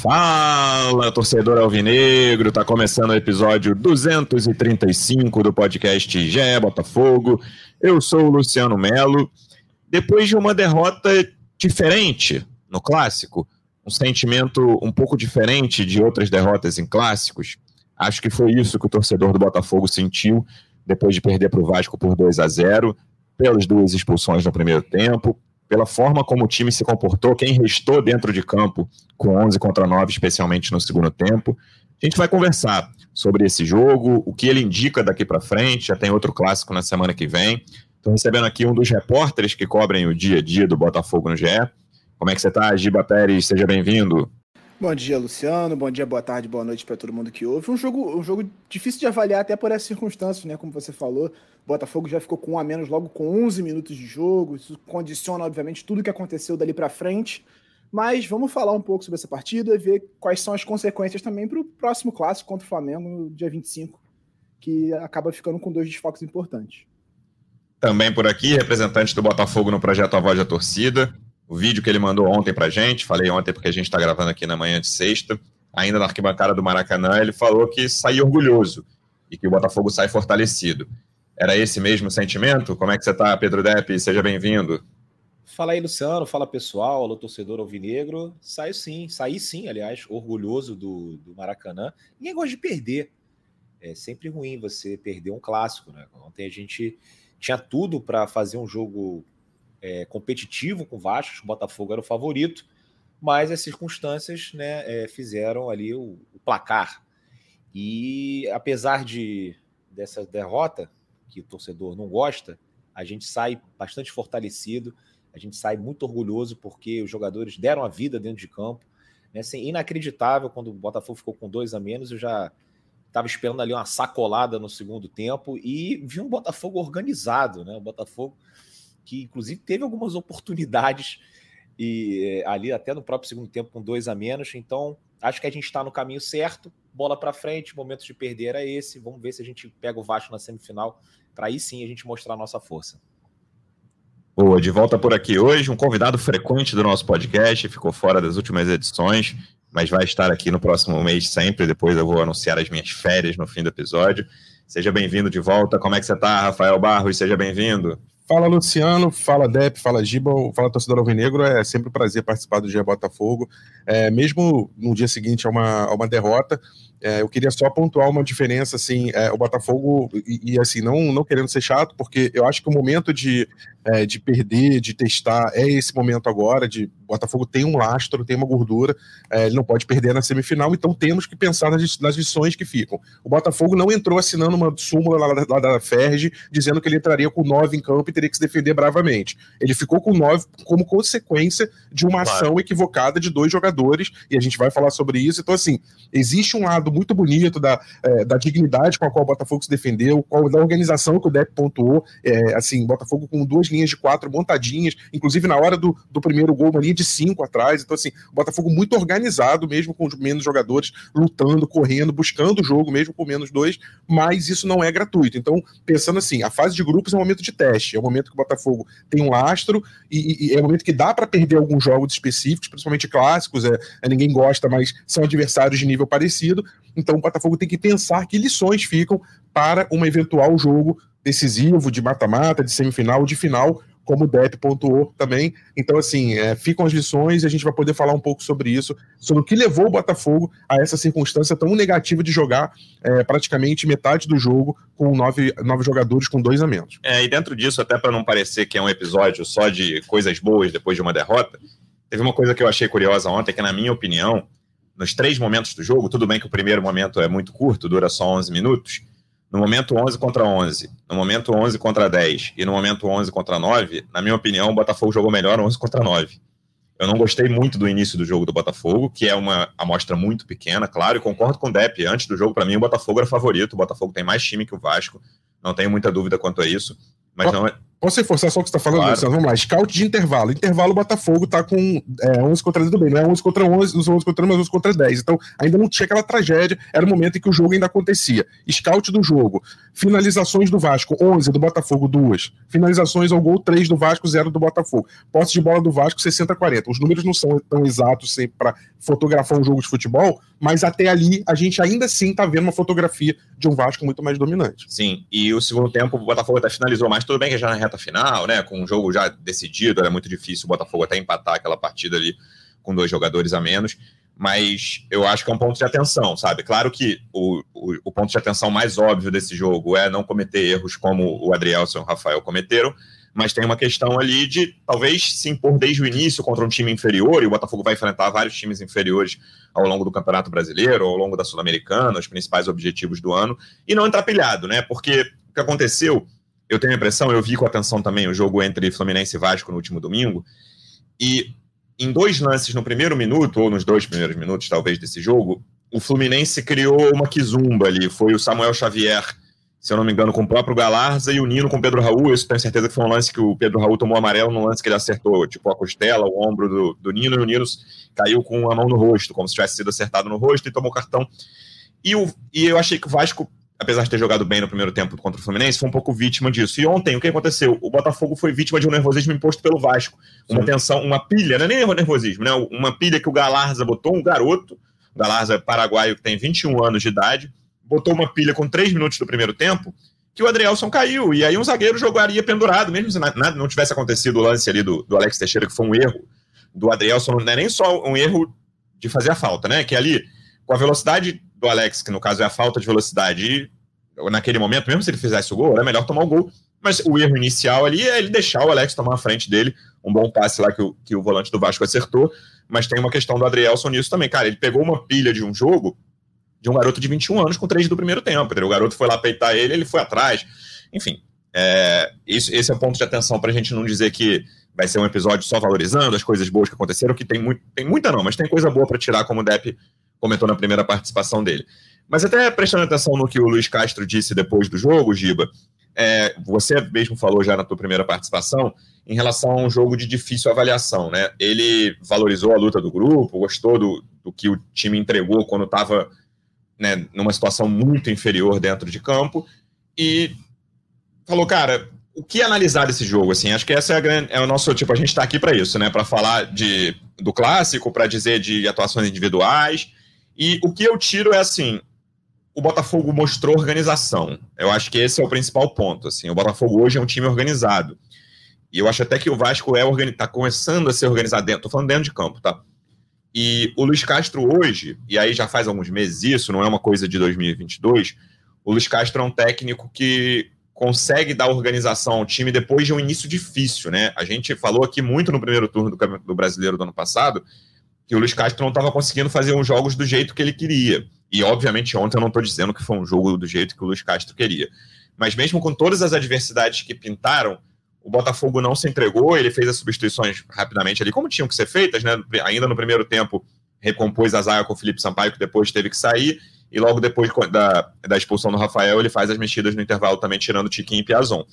Fala, torcedor alvinegro, tá começando o episódio 235 do podcast Gé Botafogo. Eu sou o Luciano Melo. Depois de uma derrota diferente no clássico, um sentimento um pouco diferente de outras derrotas em clássicos, acho que foi isso que o torcedor do Botafogo sentiu depois de perder para o Vasco por 2 a 0, pelas duas expulsões no primeiro tempo, pela forma como o time se comportou, quem restou dentro de campo com 11 contra 9, especialmente no segundo tempo. A gente vai conversar sobre esse jogo, o que ele indica daqui para frente. Já tem outro clássico na semana que vem. Estou recebendo aqui um dos repórteres que cobrem o dia a dia do Botafogo no GE. Como é que você está, Giba Pérez? Seja bem-vindo. Bom dia, Luciano. Bom dia, boa tarde, boa noite para todo mundo que ouve. Um jogo, um jogo difícil de avaliar até por essas circunstâncias, né? Como você falou, o Botafogo já ficou com um a menos logo com 11 minutos de jogo. Isso condiciona, obviamente, tudo que aconteceu dali para frente. Mas vamos falar um pouco sobre essa partida e ver quais são as consequências também para o próximo clássico contra o Flamengo no dia 25, que acaba ficando com dois desfoques importantes. Também por aqui, representante do Botafogo no projeto A Voz da Torcida, o vídeo que ele mandou ontem pra gente, falei ontem porque a gente está gravando aqui na manhã de sexta, ainda na arquibancada do Maracanã, ele falou que sai orgulhoso e que o Botafogo sai fortalecido. Era esse mesmo sentimento? Como é que você está, Pedro Depp? Seja bem-vindo. Fala aí, Luciano. Fala pessoal, alô torcedor alvinegro. Saio sim, saí sim, aliás, orgulhoso do, do Maracanã. Ninguém gosta de perder. É sempre ruim você perder um clássico, né? Ontem a gente tinha tudo para fazer um jogo é, competitivo com o Vasco, o Botafogo era o favorito, mas as circunstâncias né, é, fizeram ali o, o, placar. E apesar de dessa derrota, que o torcedor não gosta, a gente sai bastante fortalecido, a gente sai muito orgulhoso porque os jogadores deram a vida dentro de campo. Né, assim, inacreditável quando o Botafogo ficou com dois a menos, eu já estava esperando ali uma sacolada no segundo tempo e vi um Botafogo organizado, né? O Botafogo que inclusive teve algumas oportunidades e eh, ali até no próprio segundo tempo com dois a menos. Então acho que a gente está no caminho certo. Bola para frente, momento de perder era esse. Vamos ver se a gente pega o Vasco na semifinal para aí sim a gente mostrar a nossa força. Boa, de volta por aqui hoje, um convidado frequente do nosso podcast, ficou fora das últimas edições, mas vai estar aqui no próximo mês sempre. Depois eu vou anunciar as minhas férias no fim do episódio. Seja bem-vindo de volta. Como é que você está, Rafael Barros? Seja bem-vindo. Fala Luciano, fala Dep, fala Giba, fala torcedor alvinegro, é sempre um prazer participar do Dia Botafogo, é, mesmo no dia seguinte a uma, a uma derrota, é, eu queria só pontuar uma diferença, assim, é, o Botafogo, e, e, assim, não, não querendo ser chato, porque eu acho que o momento de, é, de perder, de testar, é esse momento agora, de Botafogo tem um lastro, tem uma gordura, é, ele não pode perder na semifinal, então temos que pensar nas, nas lições que ficam. O Botafogo não entrou assinando uma súmula lá, lá da Ferg, dizendo que ele entraria com nove em campo e teria que se defender bravamente. Ele ficou com nove como consequência de uma claro. ação equivocada de dois jogadores, e a gente vai falar sobre isso, então assim, existe um lado muito bonito da, é, da dignidade com a qual o Botafogo se defendeu, qual, da organização que o Depp pontuou, é, assim, Botafogo com duas linhas de quatro montadinhas, inclusive na hora do, do primeiro gol, uma linha de cinco atrás, então assim, o Botafogo muito organizado, mesmo com menos jogadores, lutando, correndo, buscando o jogo, mesmo com menos dois, mas isso não é gratuito, então, pensando assim, a fase de grupos é um momento de teste, é um momento que o Botafogo tem um lastro, e, e é um momento que dá para perder alguns jogos específicos, principalmente clássicos, é, é, ninguém gosta, mas são adversários de nível parecido, então o Botafogo tem que pensar que lições ficam para um eventual jogo decisivo, de mata-mata, de semifinal, de final, como o Depp pontuou também. Então, assim, é, ficam as lições e a gente vai poder falar um pouco sobre isso, sobre o que levou o Botafogo a essa circunstância tão negativa de jogar é, praticamente metade do jogo com nove, nove jogadores com dois a menos. É, e dentro disso, até para não parecer que é um episódio só de coisas boas depois de uma derrota, teve uma coisa que eu achei curiosa ontem, que na minha opinião, nos três momentos do jogo, tudo bem que o primeiro momento é muito curto, dura só 11 minutos. No momento 11 contra 11, no momento 11 contra 10 e no momento 11 contra 9, na minha opinião, o Botafogo jogou melhor 11 contra 9. Eu não gostei muito do início do jogo do Botafogo, que é uma amostra muito pequena, claro, e concordo com o Depp. Antes do jogo, para mim, o Botafogo era favorito. O Botafogo tem mais time que o Vasco, não tenho muita dúvida quanto a isso. Mas não é. Posso reforçar só o que você está falando, claro. Vamos lá. Scout de intervalo. Intervalo, o Botafogo tá com é, 11 contra 10 do bem. Não é 11 contra 11, não são 11 contra 11, mas 11 contra 10. Então, ainda não tinha aquela tragédia. Era o momento em que o jogo ainda acontecia. Scout do jogo. Finalizações do Vasco, 11 do Botafogo, 2. Finalizações ao gol, 3 do Vasco, 0 do Botafogo. Posse de bola do Vasco, 60-40. Os números não são tão exatos para fotografar um jogo de futebol, mas até ali a gente ainda assim tá vendo uma fotografia de um Vasco muito mais dominante. Sim, e o segundo tempo o Botafogo até finalizou mais, tudo bem que já na reta final, né, com o jogo já decidido, era muito difícil o Botafogo até empatar aquela partida ali com dois jogadores a menos, mas eu acho que é um ponto de atenção, sabe? Claro que o, o, o ponto de atenção mais óbvio desse jogo é não cometer erros como o Adrielson e o Rafael cometeram, mas tem uma questão ali de talvez se impor desde o início contra um time inferior, e o Botafogo vai enfrentar vários times inferiores ao longo do Campeonato Brasileiro, ao longo da Sul-Americana, os principais objetivos do ano, e não entrar pilhado, né? Porque o que aconteceu, eu tenho a impressão, eu vi com atenção também o jogo entre Fluminense e Vasco no último domingo, e em dois lances no primeiro minuto, ou nos dois primeiros minutos, talvez, desse jogo, o Fluminense criou uma quizumba ali. Foi o Samuel Xavier se eu não me engano, com o próprio Galarza e o Nino com o Pedro Raul. Eu tenho certeza que foi um lance que o Pedro Raul tomou amarelo no lance que ele acertou, tipo, a costela, o ombro do, do Nino, e o Nino caiu com a mão no rosto, como se tivesse sido acertado no rosto e tomou cartão. E, o, e eu achei que o Vasco, apesar de ter jogado bem no primeiro tempo contra o Fluminense, foi um pouco vítima disso. E ontem, o que aconteceu? O Botafogo foi vítima de um nervosismo imposto pelo Vasco. Uma Sim. tensão, uma pilha, não é nem nervosismo, né? Uma pilha que o Galarza botou, um garoto, o Galarza é paraguaio que tem 21 anos de idade, botou uma pilha com três minutos do primeiro tempo, que o Adrielson caiu. E aí um zagueiro jogaria pendurado, mesmo se nada não tivesse acontecido o lance ali do, do Alex Teixeira, que foi um erro do Adrielson, não é nem só um erro de fazer a falta, né? Que ali, com a velocidade do Alex, que no caso é a falta de velocidade, naquele momento, mesmo se ele fizesse o gol, era melhor tomar o gol. Mas o erro inicial ali é ele deixar o Alex tomar a frente dele, um bom passe lá que o, que o volante do Vasco acertou. Mas tem uma questão do Adrielson nisso também. Cara, ele pegou uma pilha de um jogo de um garoto de 21 anos com três do primeiro tempo. Entendeu? O garoto foi lá peitar ele, ele foi atrás. Enfim, é, isso, esse é o ponto de atenção para a gente não dizer que vai ser um episódio só valorizando as coisas boas que aconteceram, que tem, muito, tem muita não, mas tem coisa boa para tirar, como o Depp comentou na primeira participação dele. Mas até prestando atenção no que o Luiz Castro disse depois do jogo, Giba, é, você mesmo falou já na tua primeira participação em relação a um jogo de difícil avaliação, né? Ele valorizou a luta do grupo, gostou do, do que o time entregou quando estava né, numa situação muito inferior dentro de campo, e falou, cara, o que analisar desse jogo? Assim, acho que essa é, a grande, é o nosso tipo. A gente está aqui para isso, né? Para falar de, do clássico, para dizer de atuações individuais. E o que eu tiro é assim: o Botafogo mostrou organização. Eu acho que esse é o principal ponto. Assim, o Botafogo hoje é um time organizado. E eu acho até que o Vasco é está começando a ser organizado dentro. Falando dentro de campo, tá? E o Luiz Castro hoje, e aí já faz alguns meses isso, não é uma coisa de 2022, o Luiz Castro é um técnico que consegue dar organização ao time depois de um início difícil, né? A gente falou aqui muito no primeiro turno do, do Brasileiro do ano passado que o Luiz Castro não estava conseguindo fazer uns jogos do jeito que ele queria. E, obviamente, ontem eu não estou dizendo que foi um jogo do jeito que o Luiz Castro queria. Mas mesmo com todas as adversidades que pintaram, o Botafogo não se entregou, ele fez as substituições rapidamente ali, como tinham que ser feitas, né? Ainda no primeiro tempo, recompôs a zaga com o Felipe Sampaio, que depois teve que sair, e logo depois da, da expulsão do Rafael, ele faz as mexidas no intervalo também, tirando Tiquinho e Piazon.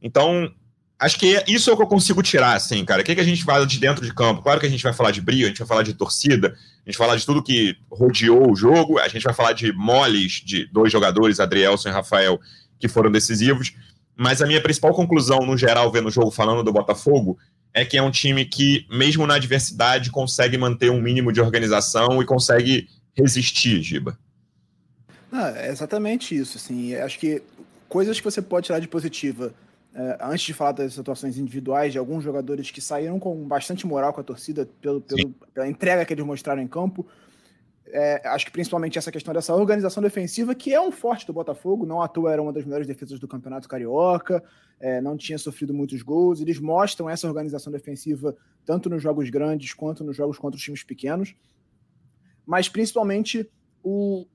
Então, acho que isso é o que eu consigo tirar, assim, cara. O que, que a gente fala de dentro de campo? Claro que a gente vai falar de brilho, a gente vai falar de torcida, a gente vai falar de tudo que rodeou o jogo, a gente vai falar de moles de dois jogadores, Adrielson e Rafael, que foram decisivos. Mas a minha principal conclusão, no geral, vendo o jogo falando do Botafogo, é que é um time que, mesmo na adversidade, consegue manter um mínimo de organização e consegue resistir, Giba. Ah, é exatamente isso. Assim, acho que coisas que você pode tirar de positiva, é, antes de falar das situações individuais de alguns jogadores que saíram com bastante moral com a torcida pelo, pelo pela entrega que eles mostraram em campo, é, acho que principalmente essa questão dessa organização defensiva, que é um forte do Botafogo, não à toa era uma das melhores defesas do Campeonato Carioca, é, não tinha sofrido muitos gols. Eles mostram essa organização defensiva tanto nos jogos grandes quanto nos jogos contra os times pequenos. Mas principalmente o,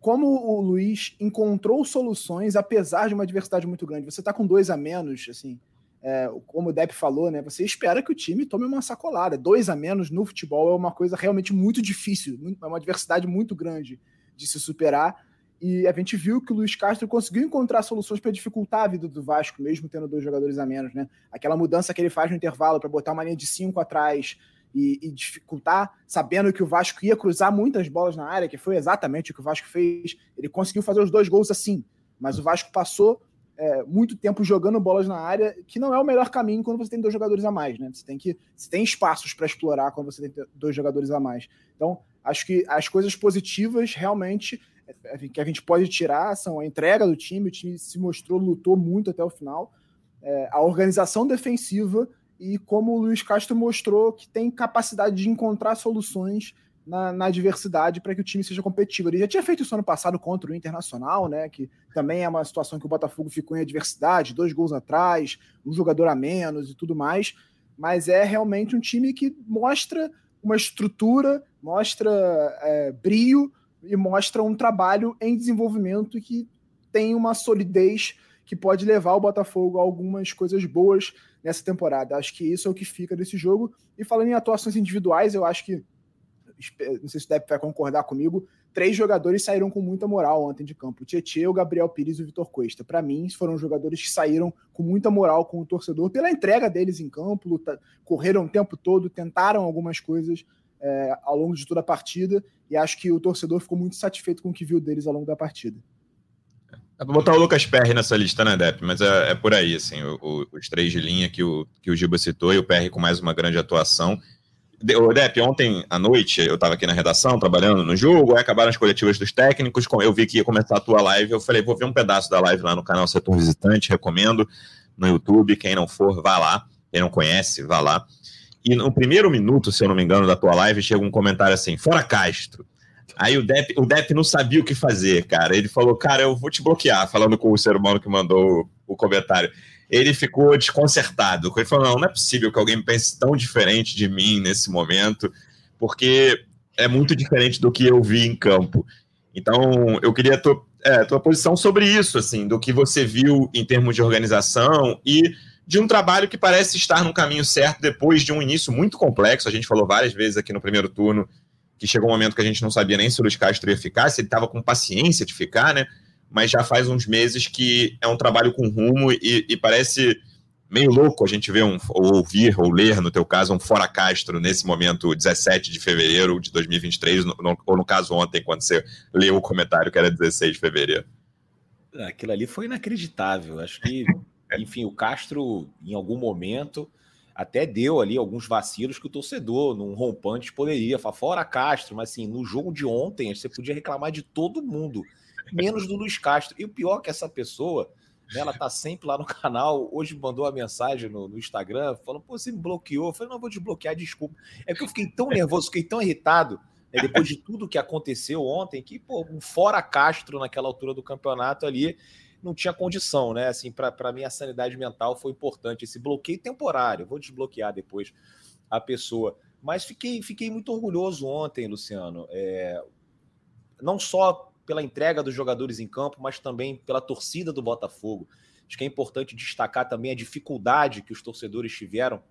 como o Luiz encontrou soluções apesar de uma adversidade muito grande. Você está com dois a menos, assim, é, como o Depp falou, né? Você espera que o time tome uma sacolada. Dois a menos no futebol é uma coisa realmente muito difícil, é uma adversidade muito grande de se superar. E a gente viu que o Luiz Castro conseguiu encontrar soluções para dificultar a vida do Vasco, mesmo tendo dois jogadores a menos, né? Aquela mudança que ele faz no intervalo para botar uma linha de cinco atrás e, e, dificultar, sabendo que o Vasco ia cruzar muitas bolas na área, que foi exatamente o que o Vasco fez. Ele conseguiu fazer os dois gols assim, mas o Vasco passou é, muito tempo jogando bolas na área, que não é o melhor caminho quando você tem dois jogadores a mais, né? Você tem que você tem espaços para explorar quando você tem dois jogadores a mais. Então, acho que as coisas positivas realmente é, que a gente pode tirar são a entrega do time, o time se mostrou, lutou muito até o final, é, a organização defensiva e como o Luiz Castro mostrou que tem capacidade de encontrar soluções na, na adversidade para que o time seja competitivo. Ele já tinha feito isso ano passado contra o Internacional, né? Que também é uma situação que o Botafogo ficou em adversidade, dois gols atrás, um jogador a menos e tudo mais. Mas é realmente um time que mostra uma estrutura, mostra é, e mostra um trabalho em desenvolvimento que tem uma solidez que pode levar o Botafogo a algumas coisas boas nessa temporada. Acho que isso é o que fica desse jogo. E falando em atuações individuais, eu acho que, não sei se o Depp vai concordar comigo, três jogadores saíram com muita moral ontem de campo: o Tietchan, o Gabriel Pires e o Vitor Cuesta. Para mim, foram jogadores que saíram com muita moral com o torcedor pela entrega deles em campo, luta, correram o tempo todo, tentaram algumas coisas é, ao longo de toda a partida e acho que o torcedor ficou muito satisfeito com o que viu deles ao longo da partida. É pra botar o Lucas Perry nessa lista, né, Depp? Mas é, é por aí, assim, o, o, os três de linha que o, que o Giba citou e o Perry com mais uma grande atuação. O Depp, ontem à noite eu estava aqui na redação trabalhando no jogo, aí acabaram as coletivas dos técnicos, eu vi que ia começar a tua live, eu falei, vou ver um pedaço da live lá no canal Setor Visitante, recomendo, no YouTube, quem não for, vá lá, quem não conhece, vá lá. E no primeiro minuto, se eu não me engano, da tua live, chega um comentário assim, fora Castro, Aí o Depp, o Depp não sabia o que fazer, cara. Ele falou, cara, eu vou te bloquear, falando com o ser humano que mandou o, comentário. Ele ficou desconcertado. Ele falou, não, não é possível que alguém pense tão diferente de mim nesse momento, porque é muito diferente do que eu vi em campo. Então, eu queria a tua, é, tua posição sobre isso, assim, do que você viu em termos de organização e de um trabalho que parece estar no caminho certo depois de um início muito complexo. A gente falou várias vezes aqui no primeiro turno que chegou um momento que a gente não sabia nem se o Luiz Castro ia ficar, se ele estava com paciência de ficar, né? Mas já faz uns meses que é um trabalho com rumo e, e parece meio louco a gente ver um, ou ouvir ou ler, no teu caso, um Fora Castro nesse momento, 17 de fevereiro de 2023, no, no, ou no caso ontem, quando você leu o comentário que era 16 de fevereiro. Aquilo ali foi inacreditável. Acho que, enfim, o Castro, em algum momento, até deu ali alguns vacilos que o torcedor, num rompante, poderia falar, fora Castro, mas assim, no jogo de ontem, você podia reclamar de todo mundo, menos do Luiz Castro. E o pior é que essa pessoa, né, ela tá sempre lá no canal, hoje mandou a mensagem no, no, Instagram, falando, pô, você me bloqueou. Eu falei, não, vou desbloquear, desculpa. É que eu fiquei tão nervoso, fiquei tão irritado, né, depois de tudo que aconteceu ontem, que, pô, um fora Castro naquela altura do campeonato ali, não tinha condição, né? Assim, para mim a sanidade mental foi importante. Esse bloqueio temporário, vou desbloquear depois a pessoa. Mas fiquei, fiquei muito orgulhoso ontem, Luciano. É, não só pela entrega dos jogadores em campo, mas também pela torcida do Botafogo. Acho que é importante destacar também a dificuldade que os torcedores tiveram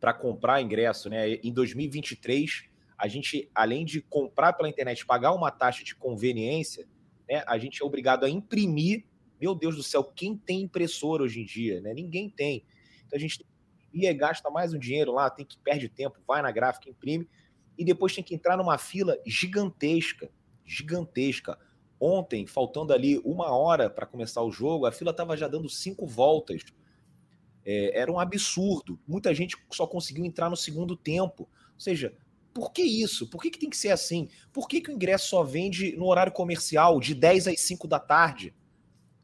para comprar ingresso. Né? Em 2023, a gente, além de comprar pela internet, pagar uma taxa de conveniência, né, a gente é obrigado a imprimir meu Deus do céu, quem tem impressora hoje em dia? Né? Ninguém tem. Então a gente ia gasta mais um dinheiro lá, tem que perde tempo, vai na gráfica, imprime e depois tem que entrar numa fila gigantesca, gigantesca. Ontem, faltando ali uma hora para começar o jogo, a fila estava já dando cinco voltas. É, era um absurdo. Muita gente só conseguiu entrar no segundo tempo. Ou seja, por que isso? Por que, que tem que ser assim? Por que, que o ingresso só vende no horário comercial, de 10 às 5 da tarde?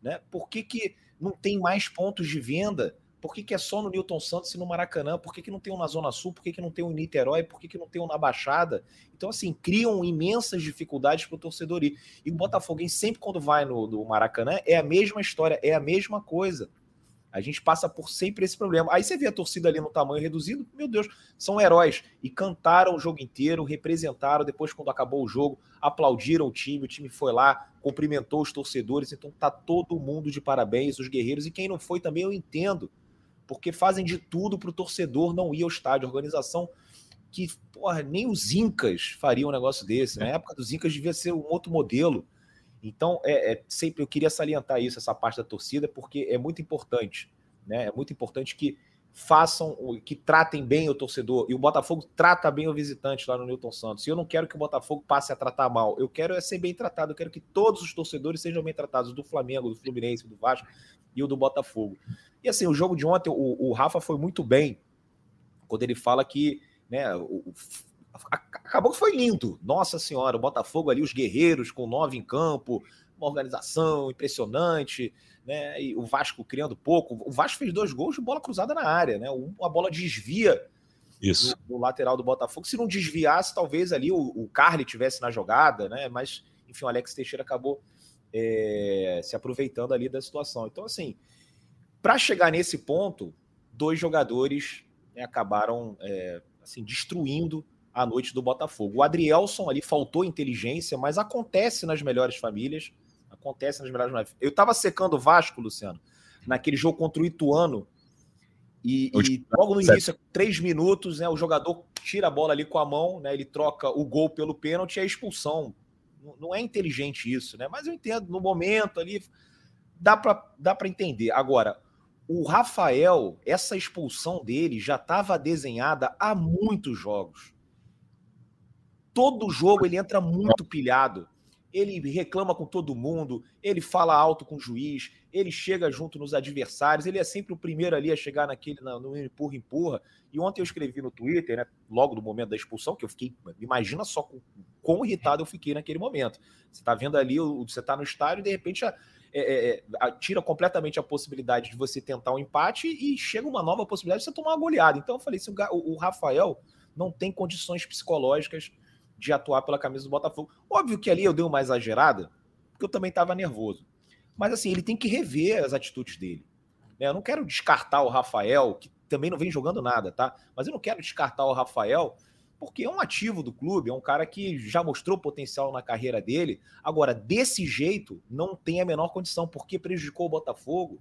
Né? Por que, que não tem mais pontos de venda? Por que, que é só no Newton Santos e no Maracanã? Por que, que não tem um na Zona Sul? Por que, que não tem um em Niterói? Por que, que não tem um na Baixada? Então, assim, criam imensas dificuldades para o torcedor ir. E o Botafoguense, sempre quando vai no, Maracanã, é a mesma história, é a mesma coisa. A gente passa por sempre esse problema. Aí você vê a torcida ali no tamanho reduzido, meu Deus, são heróis. E cantaram o jogo inteiro, representaram. Depois, quando acabou o jogo, aplaudiram o time. O time foi lá, cumprimentou os torcedores. Então tá todo mundo de parabéns, os guerreiros. E quem não foi também eu entendo. Porque fazem de tudo para o torcedor não ir ao estádio. organização que, porra, nem os Incas fariam um negócio desse. Na época dos Incas devia ser um outro modelo. Então, é, é, sempre eu queria salientar isso, essa parte da torcida, porque é muito importante. Né? É muito importante que façam, que tratem bem o torcedor. E o Botafogo trata bem o visitante lá no Newton Santos. E eu não quero que o Botafogo passe a tratar mal. Eu quero é ser bem tratado. Eu quero que todos os torcedores sejam bem tratados, do Flamengo, do Fluminense, do Vasco e o do Botafogo. E assim, o jogo de ontem, o, o Rafa foi muito bem quando ele fala que né, o, acabou que foi lindo. Nossa Senhora, o Botafogo ali, os guerreiros com nove em campo, uma organização impressionante, né? E o Vasco criando pouco. O Vasco fez dois gols de bola cruzada na área, né? Uma bola desvia Isso. No lateral do Botafogo. Se não desviasse, talvez ali o, o Carly tivesse na jogada, né? Mas, enfim, o Alex Teixeira acabou é, se aproveitando ali da situação. Então, assim, para chegar nesse ponto, dois jogadores né, acabaram é, assim destruindo a noite do Botafogo. O Adrielson ali faltou inteligência, mas acontece nas melhores famílias. Acontece nas melhores famílias. Eu estava secando o Vasco, Luciano, naquele jogo contra o Ituano. E, e logo no início, três minutos, né, o jogador tira a bola ali com a mão, né, ele troca o gol pelo pênalti e a expulsão. Não, é inteligente isso, né? Mas eu entendo, no momento ali, dá para dá entender. Agora, o Rafael, essa expulsão dele já estava desenhada há muitos jogos. Todo jogo ele entra muito pilhado. Ele reclama com todo mundo, ele fala alto com o juiz, ele chega junto nos adversários, ele é sempre o primeiro ali a chegar naquele no empurra empurra. E ontem eu escrevi no Twitter, né, logo no momento da expulsão, que eu fiquei, imagina só com quão irritado eu fiquei naquele momento. Você está vendo ali, você está no estádio e de repente é, é, é, tira completamente a possibilidade de você tentar um empate e chega uma nova possibilidade de você tomar uma goleada. Então eu falei, se o, o Rafael não tem condições psicológicas de atuar pela camisa do Botafogo. Óbvio que ali eu dei uma exagerada, porque eu também estava nervoso. Mas assim, ele tem que rever as atitudes dele. Né? Eu não quero descartar o Rafael, que também não vem jogando nada, tá? Mas eu não quero descartar o Rafael, porque é um ativo do clube, é um cara que já mostrou potencial na carreira dele. Agora, desse jeito, não tem a menor condição, porque prejudicou o Botafogo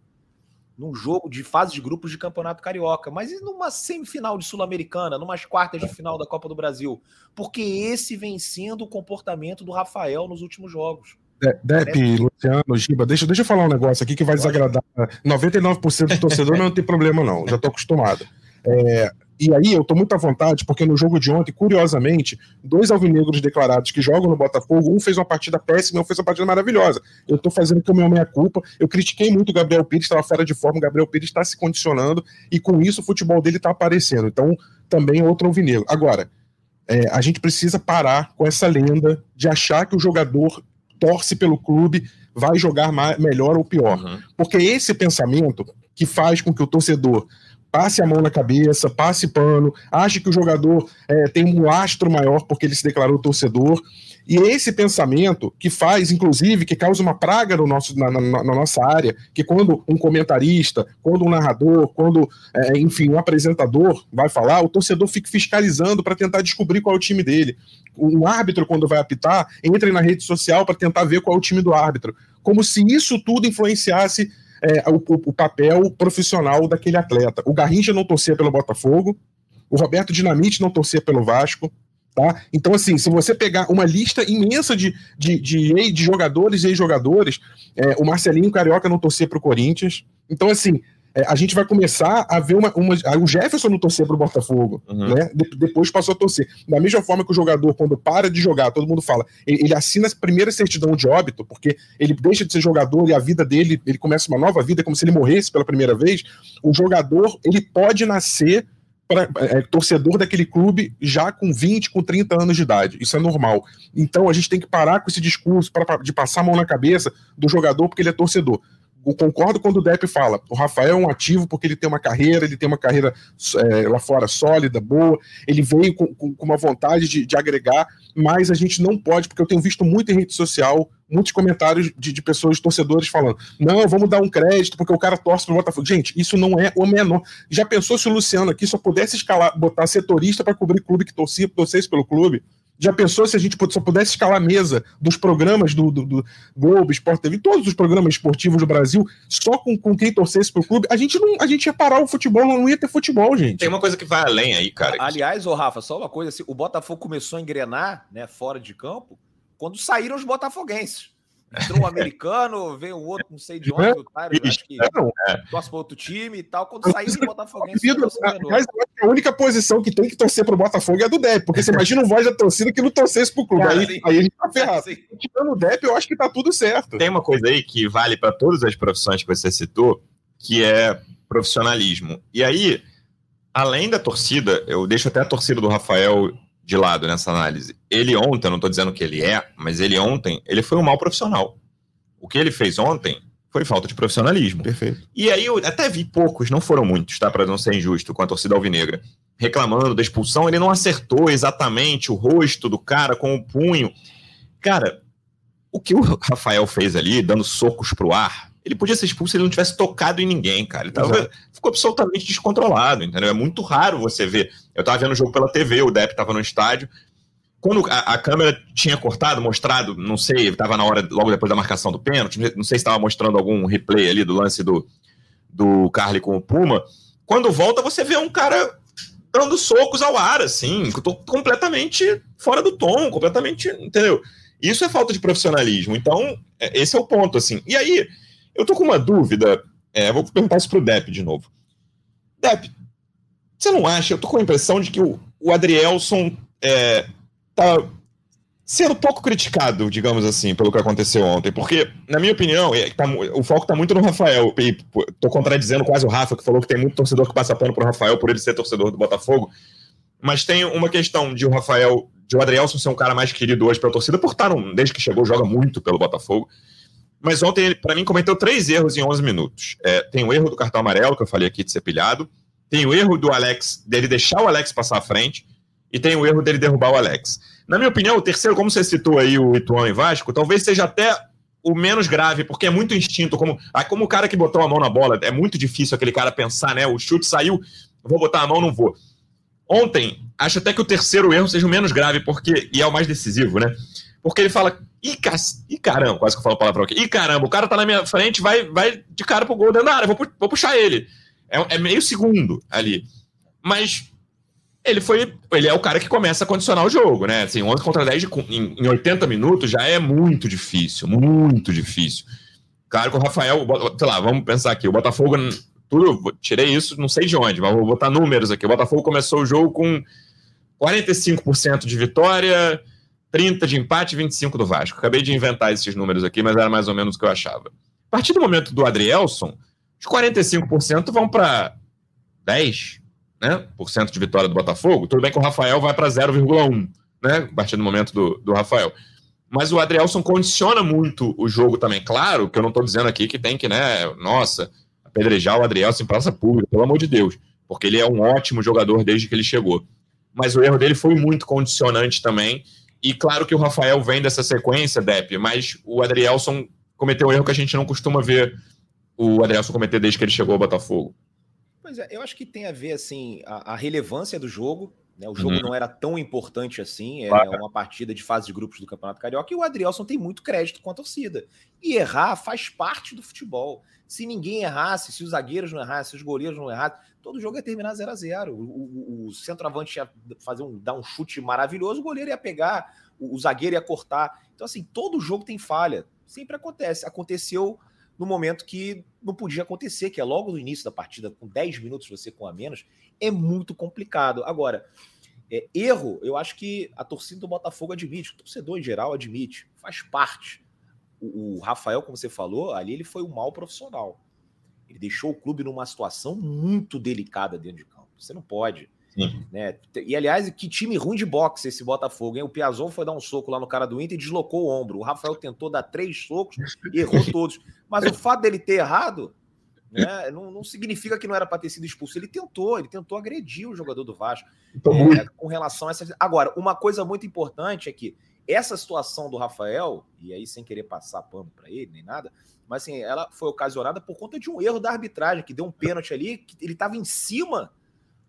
num jogo de fase de grupos de Campeonato Carioca, mas e numa semifinal de Sul-Americana, numas quartas de final da Copa do Brasil? Porque esse vem sendo o comportamento do Rafael nos últimos jogos. Dep, Luciano, Giba, deixa, deixa eu falar um negócio aqui que vai desagradar 99% do torcedor, mas não tem problema não, já estou acostumado. É, e aí eu tô muito à vontade, porque no jogo de ontem, curiosamente, dois alvinegros declarados que jogam no Botafogo, um fez uma partida péssima e um fez uma partida maravilhosa. Eu tô fazendo aqui o meu meia-culpa. Eu critiquei muito o Gabriel Pires, estava fora de forma, o Gabriel Pires está se condicionando e com isso o futebol dele está aparecendo. Então, também outro alvinegro. Agora, é, a gente precisa parar com essa lenda de achar que o jogador torce pelo clube, vai jogar mais, melhor ou pior. Uhum. Porque esse pensamento que faz com que o torcedor passe a mão na cabeça, passe pano, ache que o jogador é, tem um lastro maior porque ele se declarou torcedor. E é esse pensamento que faz, inclusive, que causa uma praga no nosso, na, na, na nossa área, que quando um comentarista, quando um narrador, quando, é, enfim, um apresentador vai falar, o torcedor fica fiscalizando para tentar descobrir qual é o time dele. Um árbitro, quando vai apitar, entra na rede social para tentar ver qual é o time do árbitro. Como se isso tudo influenciasse é, o, o, papel profissional daquele atleta. O Garrincha não torcia pelo Botafogo, o Roberto Dinamite não torcia pelo Vasco. Tá? Então, assim, se você pegar uma lista imensa de, de, de, de jogadores e ex-jogadores, é, o Marcelinho Carioca não torcia para o Corinthians. Então, assim, é, a gente vai começar a ver uma. uma o Jefferson não torcer para o Botafogo, uhum. né? De, depois passou a torcer. Da mesma forma que o jogador, quando para de jogar, todo mundo fala, ele, ele, assina a primeira certidão de óbito, porque ele deixa de ser jogador e a vida dele, ele começa uma nova vida, como se ele morresse pela primeira vez. O jogador, ele pode nascer. Pra, é, torcedor daquele clube já com 20, com 30 anos de idade. Isso é normal. Então a gente tem que parar com esse discurso pra, de passar a mão na cabeça do jogador porque ele é torcedor eu concordo quando o Depp fala, o Rafael é um ativo porque ele tem uma carreira, ele tem uma carreira é, lá fora sólida, boa, ele veio com, com, com uma vontade de, de, agregar, mas a gente não pode, porque eu tenho visto muito em rede social, muitos comentários de, de pessoas, torcedores falando, não, vamos dar um crédito porque o cara torce pro Botafogo. Gente, isso não é o menor. Já pensou se o Luciano aqui só pudesse escalar, botar setorista para cobrir clube que torcia, torcesse pelo clube? Já pensou se a gente só pudesse escalar a mesa dos programas do, do, do Globo, Sport TV, todos os programas esportivos do Brasil, só com, com quem torcesse pro clube, a gente, não, a gente ia parar o futebol, não ia ter futebol, gente. Tem uma coisa que vai além aí, cara. Aliás, ô Rafa, só uma coisa, assim, o Botafogo começou a engrenar, né, fora de campo, quando saíram os botafoguenses. Entrou um americano, veio o outro, não sei de onde, o Tyler, acho que é. torce para outro time e tal. Quando saiu o Botafoguense, mas a única posição que tem que torcer pro Botafogo é a do Depp, porque você imagina um voz da torcida que não torcesse pro clube. Cara, aí, aí a gente tá ferrado. Tirando o Depp, eu acho que tá tudo certo. Tem uma coisa aí que vale para todas as profissões que você citou, que é profissionalismo. E aí, além da torcida, eu deixo até a torcida do Rafael de lado nessa análise. Ele ontem, eu não estou dizendo que ele é, mas ele ontem, ele foi um mau profissional. O que ele fez ontem foi falta de profissionalismo. Perfeito. E aí eu até vi poucos, não foram muitos, tá? Para não ser injusto com a torcida alvinegra, reclamando da expulsão. Ele não acertou exatamente o rosto do cara com o punho. Cara, o que o Rafael fez ali, dando socos pro ar, ele podia ser expulso se ele não tivesse tocado em ninguém, cara. Ele tava, ficou absolutamente descontrolado, entendeu? É muito raro você ver. Eu tava vendo o jogo pela TV, o Depp tava no estádio. Quando a, a câmera tinha cortado, mostrado, não sei, estava na hora, logo depois da marcação do pênalti, não sei se estava mostrando algum replay ali do lance do, do Carly com o Puma. Quando volta, você vê um cara dando socos ao ar, assim, completamente fora do tom, completamente, entendeu? Isso é falta de profissionalismo. Então, é, esse é o ponto, assim. E aí, eu tô com uma dúvida, é, vou perguntar isso pro Depp de novo. Depp, você não acha? Eu tô com a impressão de que o, o Adrielson é, tá sendo pouco criticado, digamos assim, pelo que aconteceu ontem. Porque, na minha opinião, é, tá, o foco tá muito no Rafael. E tô contradizendo quase o Rafa, que falou que tem muito torcedor que passa pano pro Rafael por ele ser torcedor do Botafogo. Mas tem uma questão de o Rafael, de o Adrielson ser um cara mais querido hoje pela torcida, por estar, no, desde que chegou, joga muito pelo Botafogo. Mas ontem, para mim, cometeu três erros em 11 minutos. É, tem o erro do cartão amarelo, que eu falei aqui de ser pilhado. Tem o erro do Alex, dele deixar o Alex passar à frente. E tem o erro dele derrubar o Alex. Na minha opinião, o terceiro, como você citou aí o Ituano e Vasco, talvez seja até o menos grave, porque é muito instinto. Como, ah, como o cara que botou a mão na bola, é muito difícil aquele cara pensar, né? O chute saiu, vou botar a mão, não vou. Ontem, acho até que o terceiro erro seja o menos grave, porque e é o mais decisivo, né? Porque ele fala, ih, ih caramba, quase que eu falo a palavra aqui, ih caramba, o cara tá na minha frente, vai, vai de cara pro gol dentro da área, vou, vou puxar ele. É, é meio segundo ali. Mas ele foi. Ele é o cara que começa a condicionar o jogo, né? Assim, 11 contra 10 de, em, em 80 minutos já é muito difícil, muito difícil. Claro que o Rafael, sei lá, vamos pensar aqui, o Botafogo, tudo, tirei isso, não sei de onde, mas vou botar números aqui. O Botafogo começou o jogo com 45% de vitória, 30 de empate e 25 do Vasco. Acabei de inventar esses números aqui, mas era mais ou menos o que eu achava. A partir do momento do Adrielson, os 45% vão para 10, né, por cento de vitória do Botafogo. Tudo bem que o Rafael vai para 0,1, né, a partir do momento do, do Rafael. Mas o Adrielson condiciona muito o jogo também. Claro que eu não estou dizendo aqui que tem que, né, nossa, apedrejar o Adrielson em praça pública, pelo amor de Deus, porque ele é um ótimo jogador desde que ele chegou. Mas o erro dele foi muito condicionante também e claro que o Rafael vem dessa sequência, Depp, mas o Adrielson cometeu um erro que a gente não costuma ver o Adrielson cometer desde que ele chegou ao Botafogo. Pois é, eu acho que tem a ver assim a, a relevância do jogo. Né? O jogo uhum. não era tão importante assim, é claro. uma partida de fase de grupos do Campeonato Carioca, e o Adrielson tem muito crédito com a torcida. E errar faz parte do futebol. Se ninguém errasse, se os zagueiros não errassem, se os goleiros não errassem, todo jogo ia terminar 0 a 0 O, o, o centroavante ia fazer um, dar um chute maravilhoso, o goleiro ia pegar, o, o zagueiro ia cortar. Então, assim, todo jogo tem falha. Sempre acontece. Aconteceu no momento que não podia acontecer, que é logo no início da partida, com 10 minutos você com a menos, é muito complicado. Agora, é, erro, eu acho que a torcida do Botafogo admite, o torcedor em geral admite, faz parte o, Rafael, como você falou, ali ele foi um mau profissional. Ele deixou o clube numa situação muito delicada dentro de campo. Você não pode. Sim. Né? E aliás, que time ruim de boxe esse Botafogo, hein? O Piazon foi dar um soco lá no cara do Inter e deslocou o ombro. O Rafael tentou dar três socos e errou todos. Mas o fato dele ter errado né, não, não, significa que não era para ter sido expulso. Ele tentou, ele tentou agredir o jogador do Vasco é, com relação a essa. Agora, uma coisa muito importante é que essa situação do Rafael, e aí sem querer passar pano para ele nem nada, mas assim, ela foi ocasionada por conta de um erro da arbitragem, que deu um pênalti ali, que ele estava em cima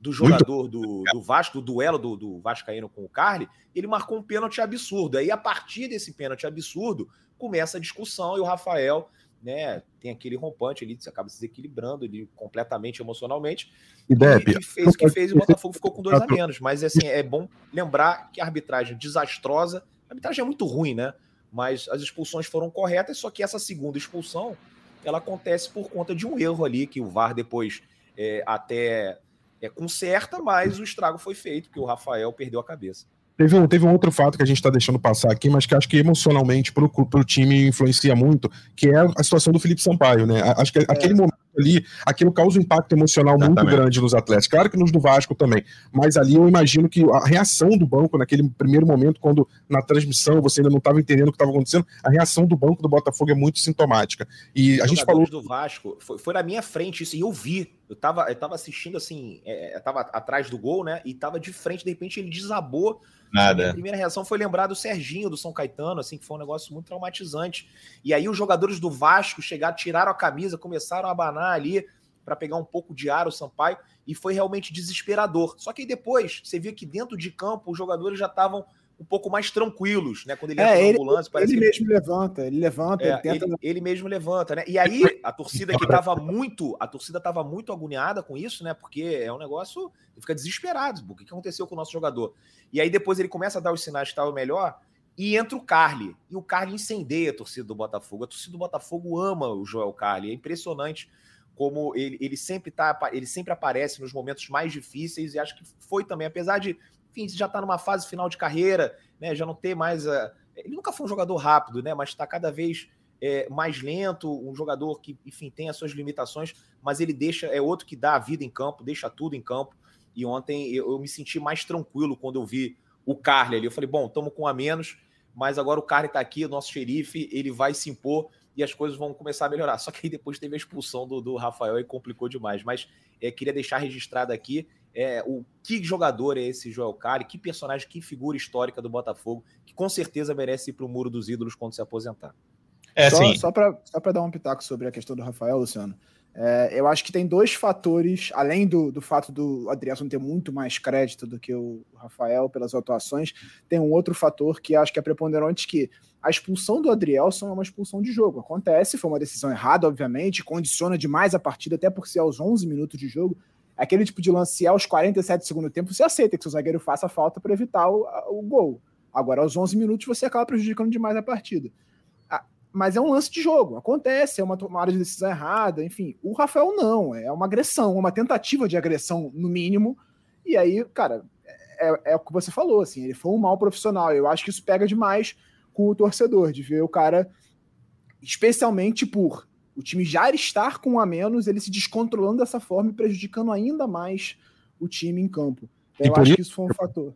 do jogador do, do Vasco, do duelo do, do Vascaíno com o Carly, ele marcou um pênalti absurdo. Aí, a partir desse pênalti absurdo, começa a discussão e o Rafael né, tem aquele rompante ali, acaba se desequilibrando ele completamente emocionalmente. E, Depp, e fez o que fez e o Botafogo ficou com dois a menos. Mas assim, é bom lembrar que a arbitragem desastrosa a arbitragem é muito ruim, né? mas as expulsões foram corretas, só que essa segunda expulsão ela acontece por conta de um erro ali que o VAR depois é, até é, conserta, mas o estrago foi feito, porque o Rafael perdeu a cabeça. Teve um, teve um outro fato que a gente está deixando passar aqui, mas que acho que emocionalmente para o time influencia muito, que é a situação do Felipe Sampaio, né? Acho que é. aquele momento ali, aquilo causa um impacto emocional Exatamente. muito grande nos atletas. Claro que nos do Vasco também, mas ali eu imagino que a reação do banco naquele primeiro momento, quando na transmissão você ainda não estava entendendo o que estava acontecendo, a reação do banco do Botafogo é muito sintomática. E Os a gente falou do Vasco foi, foi na minha frente isso e eu vi. Eu estava eu tava assistindo assim, é, eu tava atrás do gol, né? E estava de frente, de repente ele desabou Nada. A primeira reação foi lembrar do Serginho, do São Caetano, assim, que foi um negócio muito traumatizante. E aí os jogadores do Vasco chegaram, tiraram a camisa, começaram a abanar ali para pegar um pouco de ar o Sampaio, e foi realmente desesperador. Só que aí depois, você via que dentro de campo os jogadores já estavam um pouco mais tranquilos, né? Quando ele é, entra ele, ambulância, parece ele que mesmo ele... levanta, ele levanta, é, ele, tenta... ele, ele, mesmo levanta, né? E aí a torcida que tava muito, a torcida tava muito agoniada com isso, né? Porque é um negócio, ele fica desesperado, o que aconteceu com o nosso jogador? E aí depois ele começa a dar os sinais que estava melhor e entra o Carly. E o Carly incendeia a torcida do Botafogo. A torcida do Botafogo ama o Joel Carly. É impressionante como ele, ele sempre tá, ele sempre aparece nos momentos mais difíceis e acho que foi também, apesar de, enfim, já tá numa fase final de carreira, né, já não ter mais a, ele nunca foi um jogador rápido, né, mas está cada vez é, mais lento, um jogador que, enfim, tem as suas limitações, mas ele deixa, é outro que dá a vida em campo, deixa tudo em campo. E ontem eu, eu me senti mais tranquilo quando eu vi o Carly ali. Eu falei, bom, estamos com a menos, mas agora o Carly está aqui, o nosso xerife, ele vai se impor e as coisas vão começar a melhorar. Só que aí depois teve a expulsão do, do Rafael e complicou demais. Mas é, queria deixar registrado aqui é, o que jogador é esse Joel Carly, que personagem, que figura histórica do Botafogo, que com certeza merece ir para o Muro dos Ídolos quando se aposentar. É, só só para dar um pitaco sobre a questão do Rafael, Luciano. É, eu acho que tem dois fatores, além do, do fato do Adrielson ter muito mais crédito do que o Rafael pelas atuações, tem um outro fator que acho que é preponderante, que a expulsão do Adrielson é uma expulsão de jogo. Acontece, foi uma decisão errada, obviamente, condiciona demais a partida, até por ser aos 11 minutos de jogo. É aquele tipo de lance, se é aos 47 do segundo tempo, você aceita que o zagueiro faça falta para evitar o, o gol. Agora, aos 11 minutos, você acaba prejudicando demais a partida mas é um lance de jogo, acontece, é uma tomada de decisão errada, enfim. O Rafael não, é uma agressão, uma tentativa de agressão, no mínimo. E aí, cara, é, é o que você falou, assim, ele foi um mau profissional. Eu acho que isso pega demais com o torcedor, de ver o cara, especialmente por o time já estar com um a menos, ele se descontrolando dessa forma e prejudicando ainda mais o time em campo. Então, eu acho isso... que isso foi um fator.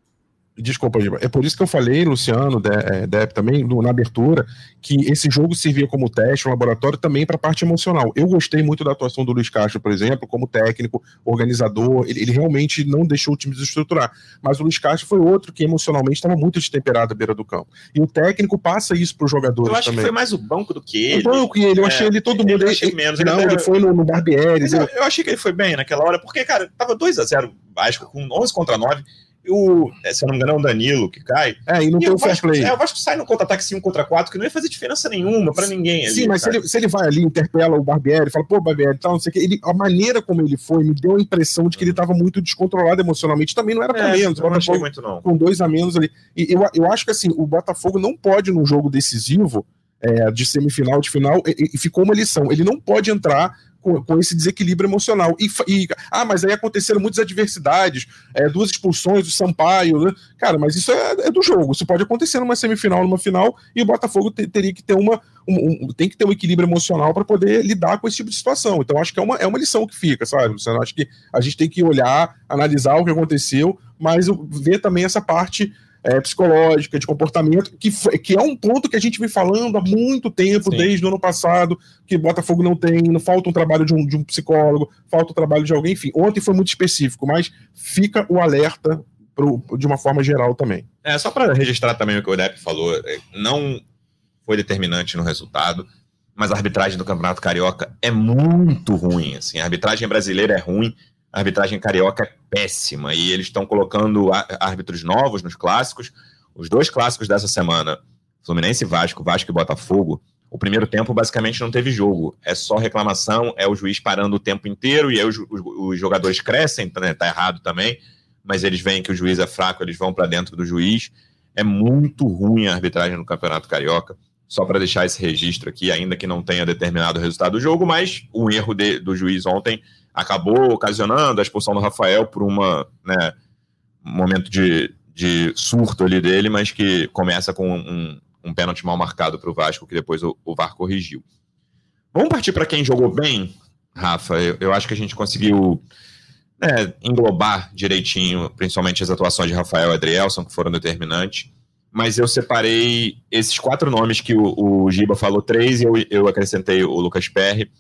Desculpa, Giba. É por isso que eu falei, Luciano, é, Depp também, no, na abertura, que esse jogo servia como teste, um laboratório também para a parte emocional. Eu gostei muito da atuação do Luiz Castro, por exemplo, como técnico, organizador. Ele, ele realmente não deixou o time desestruturar. Mas o Luiz Castro foi outro que emocionalmente estava muito destemperado à beira do campo. E o técnico passa isso para os jogadores eu acho também. que foi mais o banco do que ele. O banco e ele. Eu é, achei ele todo mundo. Eu achei menos. Não, ele, ele foi no, no Barbieri. Eu, eu achei que ele foi bem naquela hora, porque, cara, tava 2 a 0 Vasco com 11 contra 9 o, é, se eu não me engano, é o Danilo que cai. É, e não e tem o fair play. É, o Vasco sai no contra-ataque 5 contra 4, que não ia fazer diferença nenhuma para ninguém. Ali, Sim, mas se ele, se ele, vai ali, interpela o Barbieri, fala, pô, Barbieri, tal, não sei o que, ele, a maneira como ele foi me deu a impressão de que ele estava muito descontrolado emocionalmente. Também não era para é, menos. Não achei muito, não. Com dois a menos ali. E eu, eu acho que assim, o Botafogo não pode, num jogo decisivo, é, de semifinal, de final, e, e, ficou uma lição. Ele não pode entrar com, com esse desequilíbrio emocional. E, e, ah, mas aí aconteceram muitas adversidades, é, duas expulsões do Sampaio, né? Cara, mas isso é, é, do jogo. Isso pode acontecer numa semifinal, numa final, e o Botafogo te, teria que ter uma. Um, um, tem que ter um equilíbrio emocional para poder lidar com esse tipo de situação. Então, acho que é uma, é uma lição que fica, sabe, Luciano? Acho que a gente tem que olhar, analisar o que aconteceu, mas ver também essa parte é, psicológica, de comportamento, que, que é um ponto que a gente vem falando há muito tempo, Sim. desde o ano passado, que Botafogo não tem, não falta um trabalho de um, de um psicólogo, falta o um trabalho de alguém, enfim. Ontem foi muito específico, mas fica o alerta pro, de uma forma geral também. É, só para registrar também o que o Depp falou, é, não foi determinante no resultado, mas a arbitragem do Campeonato Carioca é muito ruim, assim, a arbitragem brasileira é ruim, a arbitragem carioca é péssima e eles estão colocando árbitros novos nos clássicos. Os dois clássicos dessa semana, Fluminense e Vasco, Vasco e Botafogo, o primeiro tempo basicamente não teve jogo. É só reclamação, é o juiz parando o tempo inteiro e aí os, os, os jogadores crescem, né, tá errado também, mas eles veem que o juiz é fraco, eles vão para dentro do juiz. É muito ruim a arbitragem no Campeonato Carioca. Só para deixar esse registro aqui, ainda que não tenha determinado o resultado do jogo, mas o erro de, do juiz ontem acabou ocasionando a expulsão do Rafael por uma, né, um momento de, de surto ali dele, mas que começa com um, um pênalti mal marcado para o Vasco, que depois o, o VAR corrigiu. Vamos partir para quem jogou bem, Rafa. Eu, eu, acho que a gente conseguiu né, englobar direitinho, principalmente as atuações de Rafael e Adrielson, que foram determinantes. Mas eu separei esses quatro nomes que o, o Giba falou, três, e eu, eu acrescentei o Lucas Perry,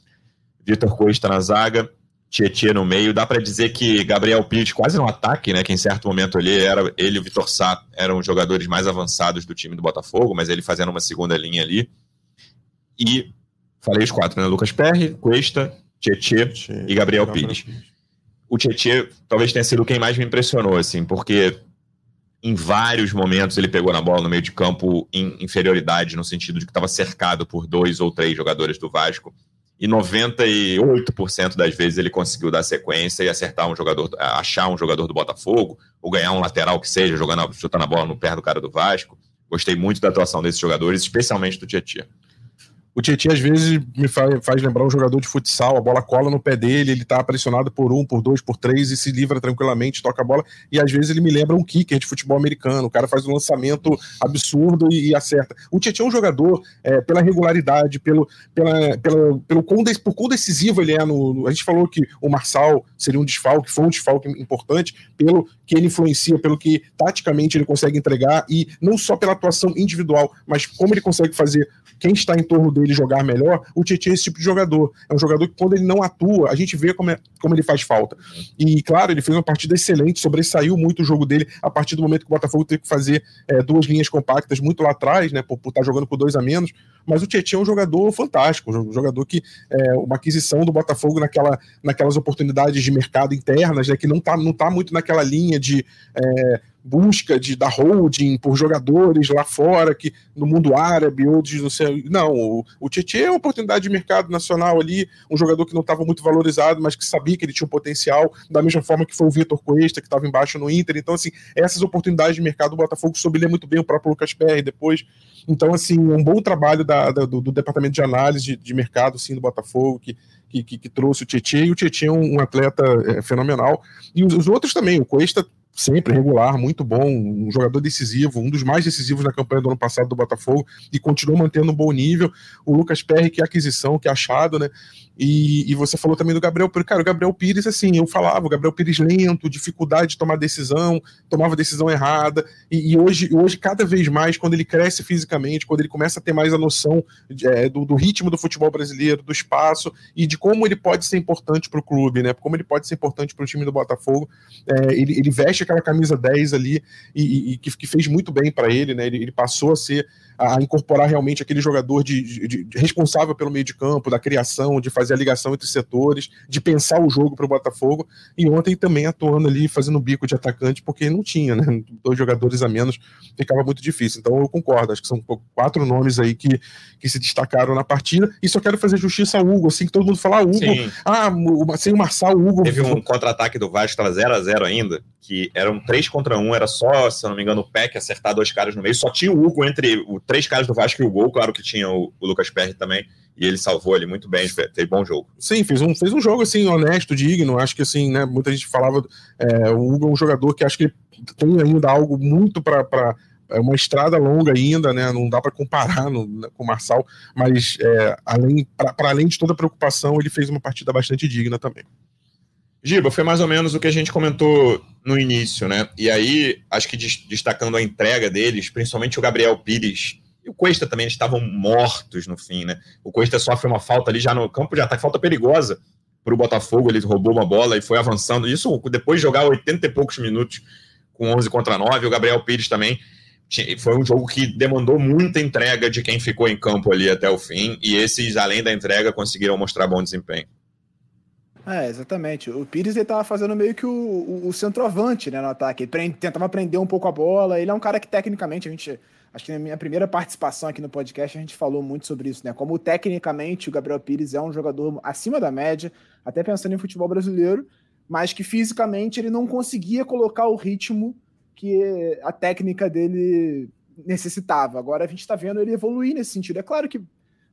Vitor Costa na zaga, Tietchan no meio. Dá para dizer que Gabriel Pires quase no ataque, né? Que em certo momento ali era ele e o Vitor Sá eram os jogadores mais avançados do time do Botafogo, mas ele fazendo uma segunda linha ali. E falei os quatro, né? Lucas Perry, Cuesta, Tietchan e Gabriel Pires. O Tietchan talvez tenha sido quem mais me impressionou, assim, porque em vários momentos ele pegou na bola no meio de campo em inferioridade, no sentido de que estava cercado por dois ou três jogadores do Vasco e 98% das vezes ele conseguiu dar sequência e acertar um jogador, achar um jogador do Botafogo, ou ganhar um lateral que seja, jogando, chutando a bola no pé do cara do Vasco. Gostei muito da atuação desses jogadores, especialmente do Tietchan. O Tietchan às vezes me faz, faz, lembrar um jogador de futsal, a bola cola no pé dele, ele tá pressionado por um, por dois, por três e se livra tranquilamente, toca a bola. E às vezes ele me lembra um kicker de futebol americano, o cara faz um lançamento absurdo e, e acerta. O Tietchan é um jogador, é, pela regularidade, pelo, pela, pela, pelo quão, por quão decisivo ele é no, no, A gente falou que o Marçal seria um desfalque, foi um desfalque importante, pelo que ele influencia, pelo que taticamente ele consegue entregar, e não só pela atuação individual, mas como ele consegue fazer quem está em torno dele jogar melhor, o Tietchan é esse tipo de jogador. É um jogador que, quando ele não atua, a gente vê como, é, como ele faz falta. E, claro, ele fez uma partida excelente, sobressaiu muito o jogo dele a partir do momento que o Botafogo teve que fazer é, duas linhas compactas muito lá atrás, né, por, por estar jogando com dois a menos. Mas o Tietchan é um jogador fantástico, um jogador que é uma aquisição do Botafogo naquela, naquelas oportunidades de mercado internas, né, que não está não tá muito naquela linha de. É, busca de da holding por jogadores lá fora, que no mundo árabe ou de não sei. Não, o, o Tietchan é uma oportunidade de mercado nacional ali, um jogador que não estava muito valorizado, mas que sabia que ele tinha um potencial, da mesma forma que foi o Vitor Cuesta, que estava embaixo no Inter. Então, assim, essas oportunidades de mercado do Botafogo soube ler muito bem o próprio Lucas Perry depois. Então, assim, um bom trabalho da, da do, do, departamento de análise de, de mercado, sim, do Botafogo, que que, que, que, trouxe o Tietchan, e o Tietchan é um, um atleta é, fenomenal. E os, os, outros também, o Cuesta sempre regular, muito bom, um jogador decisivo, um dos mais decisivos na campanha do ano passado do Botafogo e continua mantendo um bom nível. O Lucas Perry, que é aquisição, que é achado, né? E, e, você falou também do Gabriel Pires. Cara, o Gabriel Pires, assim, eu falava, o Gabriel Pires lento, dificuldade de tomar decisão, tomava decisão errada. E, e hoje, hoje, cada vez mais, quando ele cresce fisicamente, quando ele começa a ter mais a noção é, do, do, ritmo do futebol brasileiro, do espaço e de como ele pode ser importante para o clube, né? Como ele pode ser importante para o time do Botafogo. É, ele, ele, veste aquela camisa 10 ali e, e que, que, fez muito bem para ele, né? Ele, ele passou a ser a incorporar realmente aquele jogador de, de, de, responsável pelo meio de campo, da criação, de fazer a ligação entre setores, de pensar o jogo para o Botafogo. E ontem também atuando ali, fazendo bico de atacante, porque não tinha, né? Dois jogadores a menos, ficava muito difícil. Então eu concordo, acho que são quatro nomes aí que, que se destacaram na partida. E só quero fazer justiça ao Hugo, assim que todo mundo fala, ah, Hugo, Sim. ah, sem o Marçal, o Hugo. Teve um contra-ataque do Vasco, estava 0 a 0 ainda, que eram três contra um, era só, se eu não me engano, o Peck acertar dois caras no meio, só tinha o Hugo entre o três caras do Vasco e o gol, claro que tinha o, o Lucas Perry também, e ele salvou ali muito bem, fez bom jogo. Sim, fez um, fez um jogo assim, honesto, digno. Acho que assim, né? Muita gente falava. É, o Hugo é um jogador que acho que tem ainda algo muito para é uma estrada longa ainda, né? Não dá para comparar no, né, com o Marçal, mas é, além para além de toda a preocupação, ele fez uma partida bastante digna também. Giba, foi mais ou menos o que a gente comentou no início, né? E aí, acho que destacando a entrega deles, principalmente o Gabriel Pires e o Cuesta também, eles estavam mortos no fim, né? O Cuesta sofre uma falta ali já no campo de ataque, falta perigosa para o Botafogo, ele roubou uma bola e foi avançando. Isso depois de jogar 80 e poucos minutos com 11 contra 9, o Gabriel Pires também foi um jogo que demandou muita entrega de quem ficou em campo ali até o fim, e esses, além da entrega, conseguiram mostrar bom desempenho. É, exatamente. O Pires ele tava fazendo meio que o, o, o centroavante né, no ataque. Ele prende, tentava prender um pouco a bola. Ele é um cara que, tecnicamente, a gente. Acho que na minha primeira participação aqui no podcast a gente falou muito sobre isso, né? Como tecnicamente o Gabriel Pires é um jogador acima da média, até pensando em futebol brasileiro, mas que fisicamente ele não conseguia colocar o ritmo que a técnica dele necessitava. Agora a gente está vendo ele evoluir nesse sentido. É claro que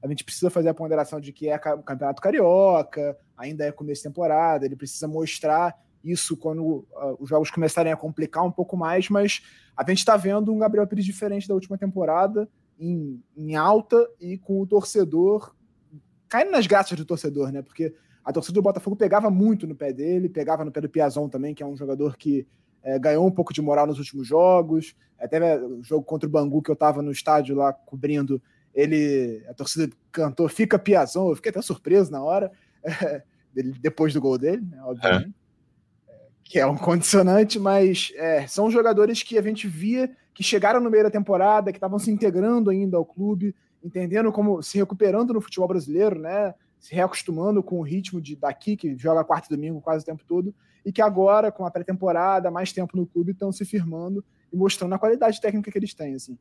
a gente precisa fazer a ponderação de que é o campeonato carioca, ainda é começo de temporada, ele precisa mostrar isso quando uh, os jogos começarem a complicar um pouco mais, mas a gente está vendo um Gabriel Pires diferente da última temporada, em, em alta e com o torcedor caindo nas graças do torcedor, né? Porque a torcida do Botafogo pegava muito no pé dele, pegava no pé do Piazon também, que é um jogador que é, ganhou um pouco de moral nos últimos jogos. Até o jogo contra o Bangu, que eu estava no estádio lá cobrindo, ele, a torcida cantou Fica Piazon, eu fiquei até surpreso na hora, é, depois do gol dele, né, obviamente. É. Que é um condicionante, mas é, são jogadores que a gente via que chegaram no meio da temporada, que estavam se integrando ainda ao clube, entendendo como se recuperando no futebol brasileiro, né? Se reacostumando com o ritmo de daqui, que joga quarto e domingo quase o tempo todo, e que agora, com a pré-temporada, mais tempo no clube, estão se firmando e mostrando a qualidade técnica que eles têm. Assim.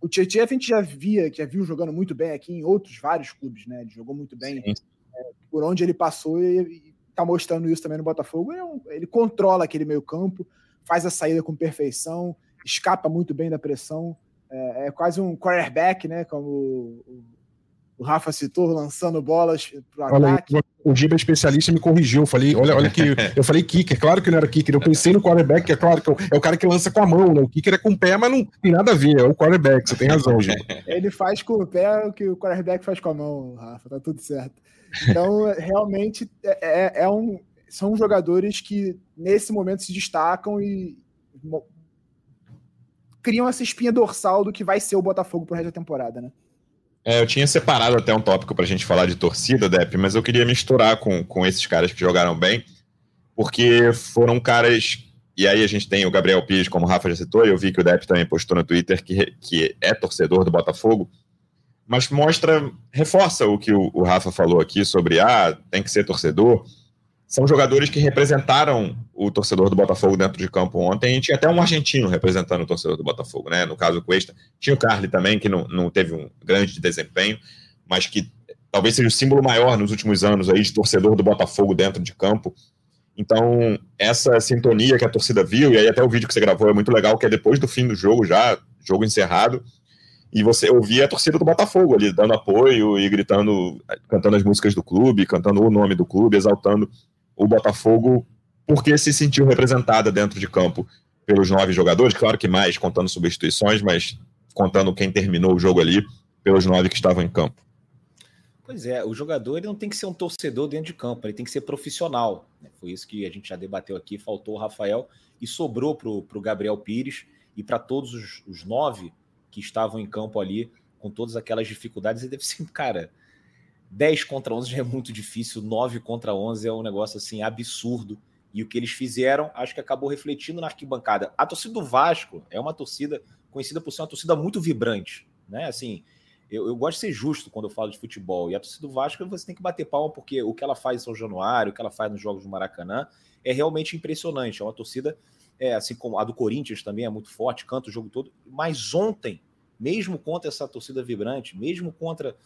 O Tietchan a gente já via, já viu jogando muito bem aqui em outros vários clubes, né? Ele jogou muito bem é, por onde ele passou e está mostrando isso também no Botafogo. Ele, é um, ele controla aquele meio campo, faz a saída com perfeição, escapa muito bem da pressão. É, é quase um quarterback, né? Como o, o Rafa citou, lançando bolas para o ataque. o Giba é especialista me corrigiu. Eu falei, olha, olha que eu falei kicker, claro que não era kicker. Eu pensei no quarterback, é claro que é o cara que lança com a mão, né? O kicker é com o pé, mas não tem nada a ver, é o quarterback, você tem razão, Giba. Ele faz com o pé o que o quarterback faz com a mão, Rafa, tá tudo certo. Então, realmente, é, é, é um, são jogadores que nesse momento se destacam e criam essa espinha dorsal do que vai ser o Botafogo pro resto da temporada, né? É, eu tinha separado até um tópico para a gente falar de torcida, Dep, mas eu queria misturar com, com esses caras que jogaram bem, porque foram caras. E aí a gente tem o Gabriel Pires, como o Rafa já citou, e eu vi que o Dep também postou no Twitter que, que é torcedor do Botafogo, mas mostra, reforça o que o, o Rafa falou aqui sobre ah, tem que ser torcedor são jogadores que representaram o torcedor do Botafogo dentro de campo ontem. E tinha até um argentino representando o torcedor do Botafogo, né? No caso, o Cuesta. Tinha o Carly também, que não, não teve um grande desempenho, mas que talvez seja o símbolo maior nos últimos anos aí de torcedor do Botafogo dentro de campo. Então, essa sintonia que a torcida viu, e aí até o vídeo que você gravou é muito legal, que é depois do fim do jogo, já, jogo encerrado, e você ouvia a torcida do Botafogo ali, dando apoio e gritando, cantando as músicas do clube, cantando o nome do clube, exaltando o Botafogo porque se sentiu representada dentro de campo pelos nove jogadores, claro que mais contando substituições, mas contando quem terminou o jogo ali pelos nove que estavam em campo. Pois é, o jogador ele não tem que ser um torcedor dentro de campo, ele tem que ser profissional. Né? Foi isso que a gente já debateu aqui, faltou o Rafael e sobrou para o Gabriel Pires e para todos os, os, nove que estavam em campo ali com todas aquelas dificuldades. E deve ser, cara, 10 contra 11 já é muito difícil, 9 contra 11 é um negócio assim absurdo. E o que eles fizeram, acho que acabou refletindo na arquibancada. A torcida do Vasco é uma torcida conhecida por ser uma torcida muito vibrante, né? Assim, eu, eu, gosto de ser justo quando eu falo de futebol. E a torcida do Vasco você tem que bater palma, porque o que ela faz em São Januário, o que ela faz nos Jogos do Maracanã, é realmente impressionante. É uma torcida, é, assim como a do Corinthians também é muito forte, canta o jogo todo. Mas ontem, mesmo contra essa torcida vibrante, mesmo contra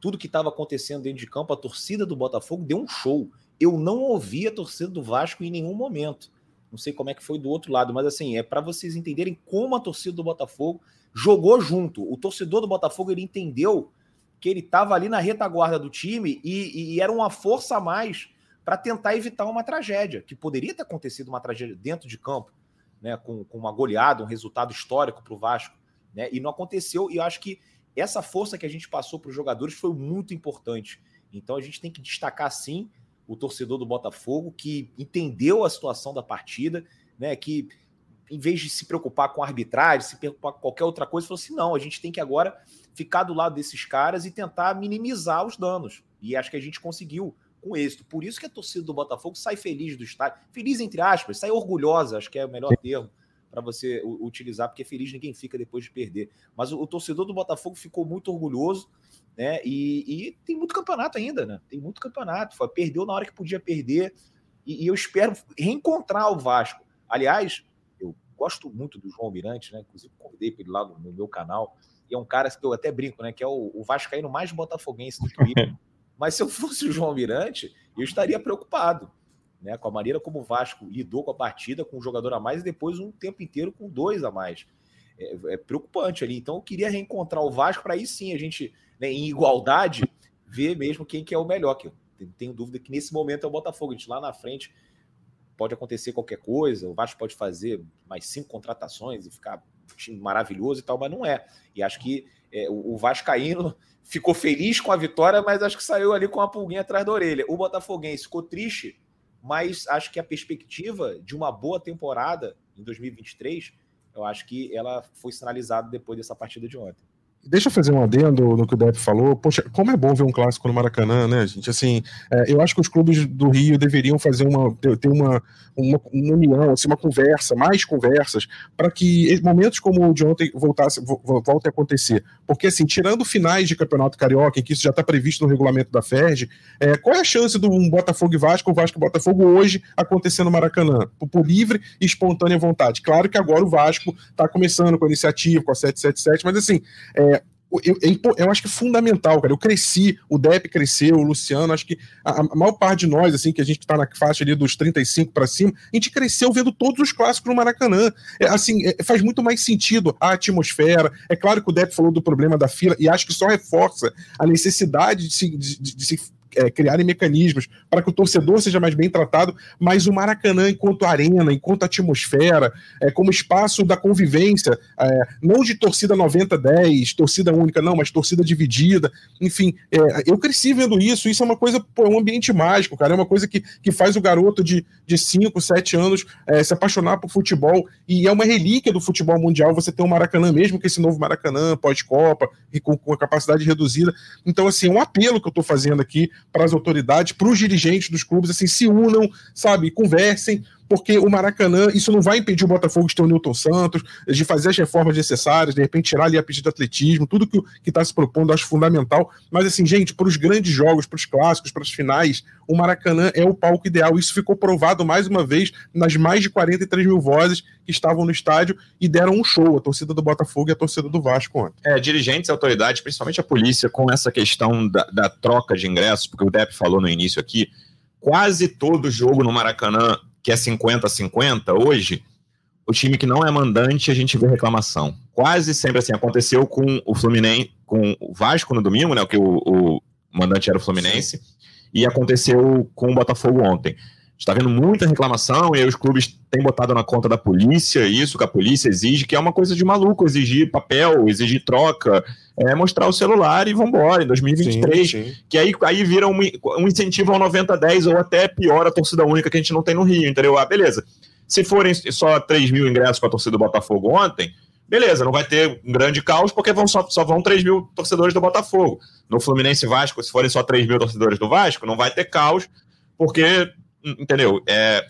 tudo que estava acontecendo dentro de campo, a torcida do Botafogo deu um show. Eu não ouvi a torcida do Vasco em nenhum momento. Não sei como é que foi do outro lado, mas assim, é para vocês entenderem como a torcida do Botafogo jogou junto. O torcedor do Botafogo ele entendeu que ele estava ali na retaguarda do time e, e era uma força a mais para tentar evitar uma tragédia, que poderia ter acontecido uma tragédia dentro de campo, né, com, com uma goleada, um resultado histórico para o Vasco, né, e não aconteceu. E eu acho que essa força que a gente passou para os jogadores foi muito importante. Então a gente tem que destacar sim o torcedor do Botafogo que entendeu a situação da partida, né? Que em vez de se preocupar com arbitragem, se preocupar com qualquer outra coisa, falou assim: não, a gente tem que agora ficar do lado desses caras e tentar minimizar os danos. E acho que a gente conseguiu com êxito. Por isso que a torcida do Botafogo sai feliz do estádio, feliz entre aspas, sai orgulhosa, acho que é o melhor termo para você utilizar, porque feliz ninguém fica depois de perder. Mas o, o torcedor do Botafogo ficou muito orgulhoso, né? E, e, tem muito campeonato ainda, né? Tem muito campeonato. Foi, perdeu na hora que podia perder. E, e, eu espero reencontrar o Vasco. Aliás, eu gosto muito do João Mirante, né? Inclusive, convidei para ele lá no, no, meu canal. E é um cara que eu até brinco, né? Que é o, o Vascaíno mais botafoguense do Twitter. Mas se eu fosse o João Mirante, eu estaria preocupado né? Com a maneira como o Vasco lidou com a partida, com um jogador a mais e depois um tempo inteiro com dois a mais. É, é preocupante ali. Então eu queria reencontrar o Vasco para aí sim a gente, né, em igualdade, ver mesmo quem que é o melhor. Que eu tenho dúvida que nesse momento é o Botafogo. A gente lá na frente pode acontecer qualquer coisa, o Vasco pode fazer mais cinco contratações e ficar um time maravilhoso e tal, mas não é. E acho que é, o, o Vascaíno ficou feliz com a vitória, mas acho que saiu ali com a pulguinha atrás da orelha. O Botafoguense ficou triste, mas acho que a perspectiva de uma boa temporada em 2023, eu acho que ela foi sinalizada depois dessa partida de ontem. Deixa eu fazer um adendo no que o Depp falou. Poxa, como é bom ver um clássico no Maracanã, né, gente? Assim, é, eu acho que os clubes do Rio deveriam fazer uma ter, uma, uma, uma, união, assim, uma conversa, mais conversas, para que momentos como o de ontem voltasse, voltem a acontecer. Porque, assim, tirando finais de campeonato carioca, em que isso já está previsto no regulamento da FERJ, é, qual é a chance do um Botafogo e Vasco, o Vasco e Botafogo hoje acontecer no Maracanã? Por, por livre e espontânea vontade. Claro que agora o Vasco está começando com a iniciativa, com a 777, mas assim. É, eu, eu, eu, acho que é fundamental, cara. Eu cresci, o Depp cresceu, o Luciano, acho que a, a maior parte de nós, assim, que a gente está na faixa ali dos 35 para cima, a gente cresceu vendo todos os clássicos no Maracanã. É, assim, é, faz muito mais sentido a atmosfera. É claro que o Depp falou do problema da fila, e acho que só reforça a necessidade de se, de, de, de se é, criarem mecanismos para que o torcedor seja mais bem tratado, mas o Maracanã, enquanto arena, enquanto atmosfera, é, como espaço da convivência, é, não de torcida 90-10, torcida única, não, mas torcida dividida, enfim, é, eu cresci vendo isso, isso é uma coisa, pô, é um ambiente mágico, cara, é uma coisa que, que faz o garoto de 5, 7 anos é, se apaixonar por futebol, e é uma relíquia do futebol mundial você ter um Maracanã, mesmo que esse novo Maracanã, pós-Copa, e com, com a capacidade reduzida, então, assim, é um apelo que eu estou fazendo aqui para as autoridades, para os dirigentes dos clubes, assim, se unam, sabe, conversem, porque o Maracanã, isso não vai impedir o Botafogo de ter o Newton Santos, de fazer as reformas necessárias, de repente tirar ali a pista de atletismo, tudo que está se propondo, acho fundamental. Mas, assim, gente, para os grandes jogos, para os clássicos, para as finais, o Maracanã é o palco ideal. Isso ficou provado mais uma vez nas mais de 43 mil vozes que estavam no estádio e deram um show, a torcida do Botafogo e a torcida do Vasco ontem. É, dirigentes, autoridades, principalmente a polícia, com essa questão da, da troca de ingressos, porque o Depp falou no início aqui, quase todo jogo no Maracanã que é 50-50 hoje, o time que não é mandante, a gente vê reclamação. Quase sempre assim, aconteceu com o Fluminense, com o Vasco no domingo, né? Que o, o mandante era o Fluminense, Sim. e aconteceu com o Botafogo ontem está vendo muita reclamação e aí os clubes têm botado na conta da polícia isso que a polícia exige, que é uma coisa de maluco, exigir papel, exigir troca, é mostrar o celular e vambora, em 2023, sim, sim. que aí, aí vira um, um incentivo ao 90-10 ou até pior a torcida única que a gente não tem no Rio, entendeu? Ah, beleza. Se forem só 3 mil ingressos para a torcida do Botafogo ontem, beleza, não vai ter um grande caos, porque vão só, só vão 3 mil torcedores do Botafogo. No Fluminense Vasco, se forem só 3 mil torcedores do Vasco, não vai ter caos, porque entendeu? É,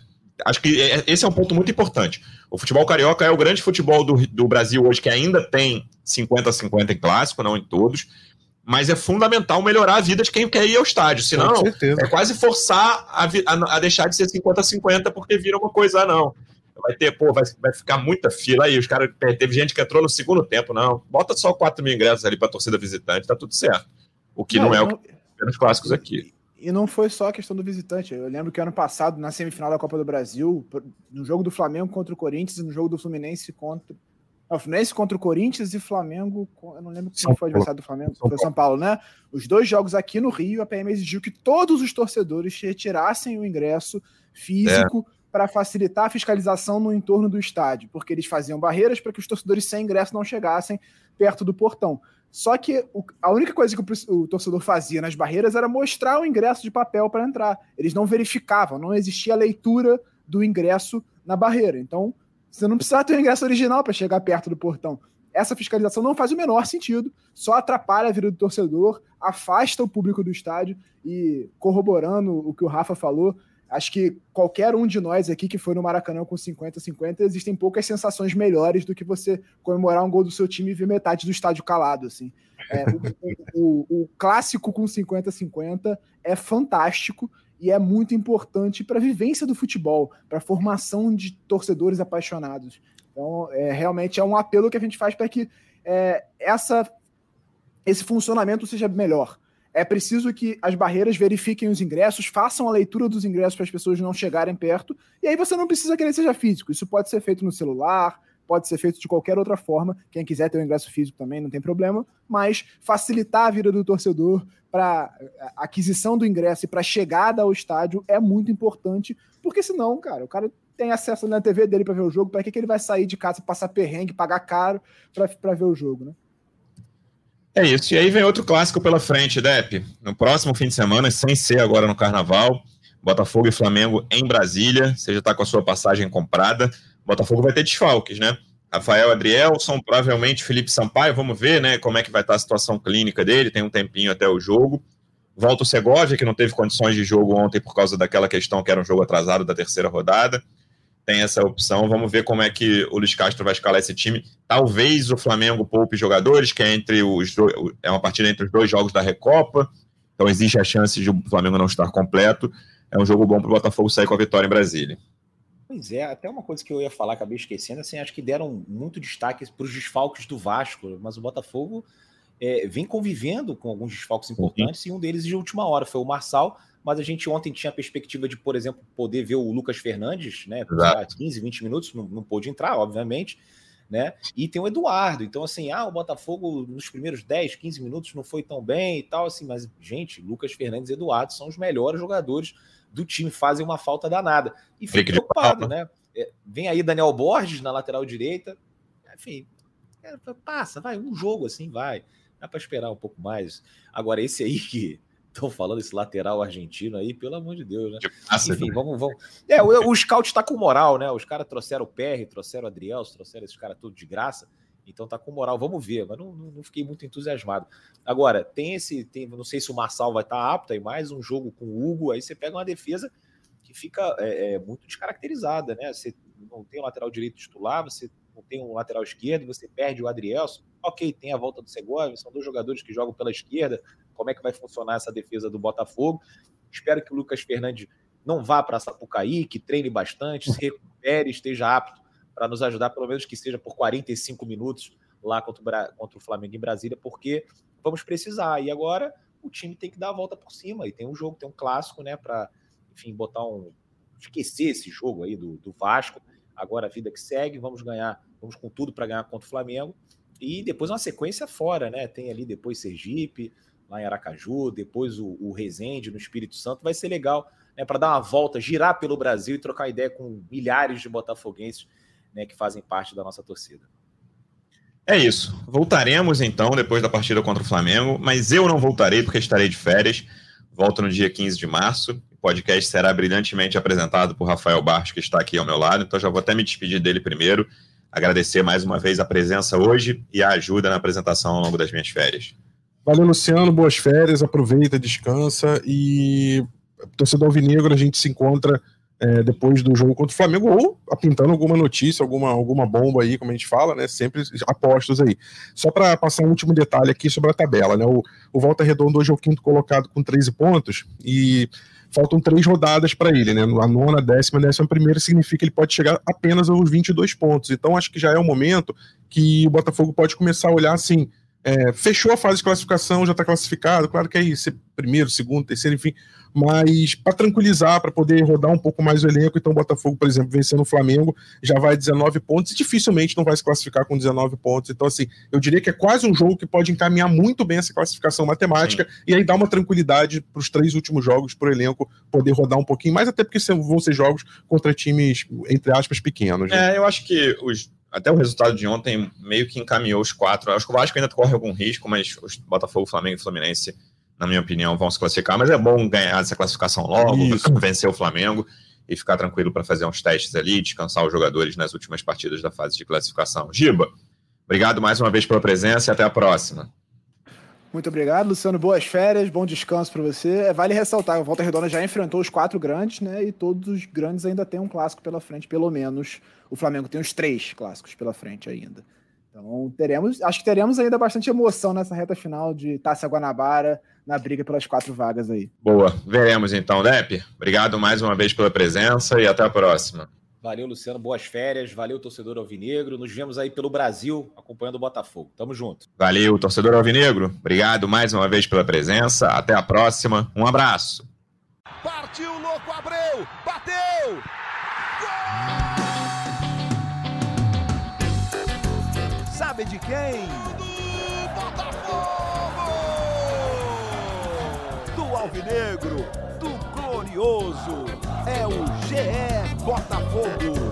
acho que é, esse é um ponto muito importante. O futebol carioca é o grande futebol do, do Brasil hoje, que ainda tem 50-50 em clássico, não em todos, mas é fundamental melhorar a vida de quem quer ir ao estádio. Senão, é quase forçar a, a, a deixar de ser 50-50 porque vira uma coisa, ah, não. Vai ter, pô, vai, vai ficar muita fila aí. Os caras, teve gente que entrou no segundo tempo, não. Bota só 4 mil ingressos ali para torcida visitante, tá tudo certo. O que não, não é o que nos clássicos aqui. E não foi só a questão do visitante. Eu lembro que ano passado, na semifinal da Copa do Brasil, no jogo do Flamengo contra o Corinthians e no jogo do Fluminense contra. Não, Fluminense contra o Corinthians e Flamengo. Eu não lembro quem foi o adversário do Flamengo. São foi São Paulo, né? Os dois jogos aqui no Rio, a PM exigiu que todos os torcedores retirassem o ingresso físico é. para facilitar a fiscalização no entorno do estádio, porque eles faziam barreiras para que os torcedores sem ingresso não chegassem perto do portão. Só que o, a única coisa que o, o, torcedor fazia nas barreiras era mostrar o ingresso de papel para entrar. Eles não verificavam, não existia leitura do ingresso na barreira. Então, você não precisa ter o ingresso original para chegar perto do portão. Essa fiscalização não faz o menor sentido, só atrapalha a vida do torcedor, afasta o público do estádio e corroborando o que o Rafa falou, Acho que qualquer um de nós aqui que foi no Maracanã com 50-50, existem poucas sensações melhores do que você comemorar um gol do seu time e ver metade do estádio calado. Assim. É, o, o, o, clássico com 50-50 é fantástico e é muito importante para a vivência do futebol, para a formação de torcedores apaixonados. Então, é, realmente é um apelo que a gente faz para que é, essa, esse funcionamento seja melhor é preciso que as barreiras verifiquem os ingressos, façam a leitura dos ingressos para as pessoas não chegarem perto, e aí você não precisa querer seja físico. Isso pode ser feito no celular, pode ser feito de qualquer outra forma. Quem quiser ter o ingresso físico também não tem problema, mas facilitar a vida do torcedor para aquisição do ingresso e para chegada ao estádio é muito importante, porque senão, cara, o cara tem acesso na TV dele para ver o jogo, para que, que ele vai sair de casa, passar perrengue, pagar caro para ver o jogo, né? É isso. E aí vem outro clássico pela frente, Dep. No próximo fim de semana, sem ser agora no Carnaval, Botafogo e Flamengo em Brasília. Você já está com a sua passagem comprada. Botafogo vai ter desfalques, né? Rafael Adrielson, provavelmente Felipe Sampaio, vamos ver, né, como é que vai estar a situação clínica dele, tem um tempinho até o jogo. Volta o Segovia, que não teve condições de jogo ontem por causa daquela questão que era um jogo atrasado da terceira rodada. Tem essa opção, vamos ver como é que o Luiz Castro vai escalar esse time. Talvez o Flamengo poupe jogadores, que é entre os dois, é uma partida entre os dois jogos da Recopa. Então existe a chance de o Flamengo não estar completo. É um jogo bom para o Botafogo sair com a vitória em Brasília. Pois é, até uma coisa que eu ia falar, acabei esquecendo, assim, acho que deram muito destaque para os desfalques do Vasco, mas o Botafogo é, vem convivendo com alguns desfalques importantes uhum. e um deles de última hora foi o Marçal, mas a gente ontem tinha a perspectiva de, por exemplo, poder ver o Lucas Fernandes, né, por 15, 20 minutos, não, não pôde entrar, obviamente, né, e tem o Eduardo, então assim, ah, o Botafogo nos primeiros 10, 15 minutos não foi tão bem e tal, assim, mas, gente, Lucas Fernandes e Eduardo são os melhores jogadores do time fazem uma falta danada. E fico preocupado, né? É, vem aí Daniel Borges na lateral direita. Enfim, é, passa, vai, um jogo assim, vai. Dá para esperar um pouco mais. Agora, esse aí que estão falando, esse lateral argentino aí, pelo amor de Deus, né? Passa, Enfim, vamos, vamos. É, o, o scout está com moral, né? Os caras trouxeram o PR, trouxeram o Adriel, trouxeram esses caras tudo de graça. Então tá com moral, vamos ver, mas não, não, fiquei muito entusiasmado. Agora, tem esse, tem, não sei se o Marçal vai estar tá apto, aí mais um jogo com o Hugo, aí você pega uma defesa que fica é, é, muito descaracterizada, né? Você não tem um lateral direito titular, você não tem um lateral esquerdo, você perde o Adrielson. Ok, tem a volta do Segovia, são dois jogadores que jogam pela esquerda. Como é que vai funcionar essa defesa do Botafogo? Espero que o Lucas Fernandes não vá para Sapucaí, que treine bastante, se recupere, esteja apto para nos ajudar, pelo menos que seja por 45 minutos lá contra o, contra o Flamengo em Brasília, porque vamos precisar. E agora o time tem que dar a volta por cima. E tem um jogo, tem um clássico, né? Para, enfim, botar um. esquecer esse jogo aí do, do Vasco. Agora a vida que segue, vamos ganhar, vamos com tudo para ganhar contra o Flamengo. E depois uma sequência fora, né? Tem ali depois Sergipe, lá em Aracaju, depois o, o Resende no Espírito Santo. Vai ser legal, né? Para dar uma volta, girar pelo Brasil e trocar ideia com milhares de botafoguenses né, que fazem parte da nossa torcida. É isso. Voltaremos então depois da partida contra o Flamengo, mas eu não voltarei porque estarei de férias. Volto no dia 15 de março. O podcast será brilhantemente apresentado por Rafael Barros, que está aqui ao meu lado, então já vou até me despedir dele primeiro. Agradecer mais uma vez a presença hoje e a ajuda na apresentação ao longo das minhas férias. Valeu, Luciano. Boas férias. Aproveita, descansa e torcedor alvinegro, a gente se encontra é, depois do jogo contra o Flamengo, ou apintando alguma notícia, alguma, alguma bomba aí, como a gente fala, né? Sempre apostos aí. Só para passar um último detalhe aqui sobre a tabela, né? O, o Volta Redondo hoje é o quinto colocado com 13 pontos e faltam três rodadas para ele, né? A nona, décima, décima primeira significa que ele pode chegar apenas aos 22 pontos. Então acho que já é o momento que o Botafogo pode começar a olhar assim. É, fechou a fase de classificação, já está classificado, claro que é isso, primeiro, segundo, terceiro, enfim, mas para tranquilizar, para poder rodar um pouco mais o elenco, então o Botafogo, por exemplo, vencendo o Flamengo, já vai 19 pontos e dificilmente não vai se classificar com 19 pontos. Então, assim, eu diria que é quase um jogo que pode encaminhar muito bem essa classificação matemática Sim. e aí dá uma tranquilidade para os três últimos jogos, para o elenco poder rodar um pouquinho mais, até porque vão ser jogos contra times, entre aspas, pequenos. Né? É, eu acho que os, até o resultado de ontem meio que encaminhou os quatro. Acho que o Vasco ainda corre algum risco, mas os Botafogo, Flamengo e Fluminense na minha opinião, vão se classificar, mas é bom ganhar essa classificação logo, Isso. vencer o Flamengo e ficar tranquilo para fazer uns testes ali, descansar os jogadores nas últimas partidas da fase de classificação. Giba, obrigado mais uma vez pela presença e até a próxima. Muito obrigado, Luciano. Boas férias, bom descanso para você. É, vale ressaltar, o Volta Redonda já enfrentou os quatro grandes, né? E todos os grandes ainda têm um clássico pela frente, pelo menos. O Flamengo tem os três clássicos pela frente ainda. Então teremos, acho que teremos ainda bastante emoção nessa reta final de Taça Guanabara, na briga pelas quatro vagas aí. Boa, veremos então, Depp. Obrigado mais uma vez pela presença e até a próxima. Valeu, Luciano. Boas férias. Valeu, torcedor alvinegro. Nos vemos aí pelo Brasil acompanhando o Botafogo. Tamo junto. Valeu, torcedor alvinegro. Obrigado mais uma vez pela presença. Até a próxima. Um abraço. Partiu, louco, Abreu. Bateu. Gol! Sabe de quem? Do Botafogo! Do Alvinegro, do Glorioso. É o GE Botafogo.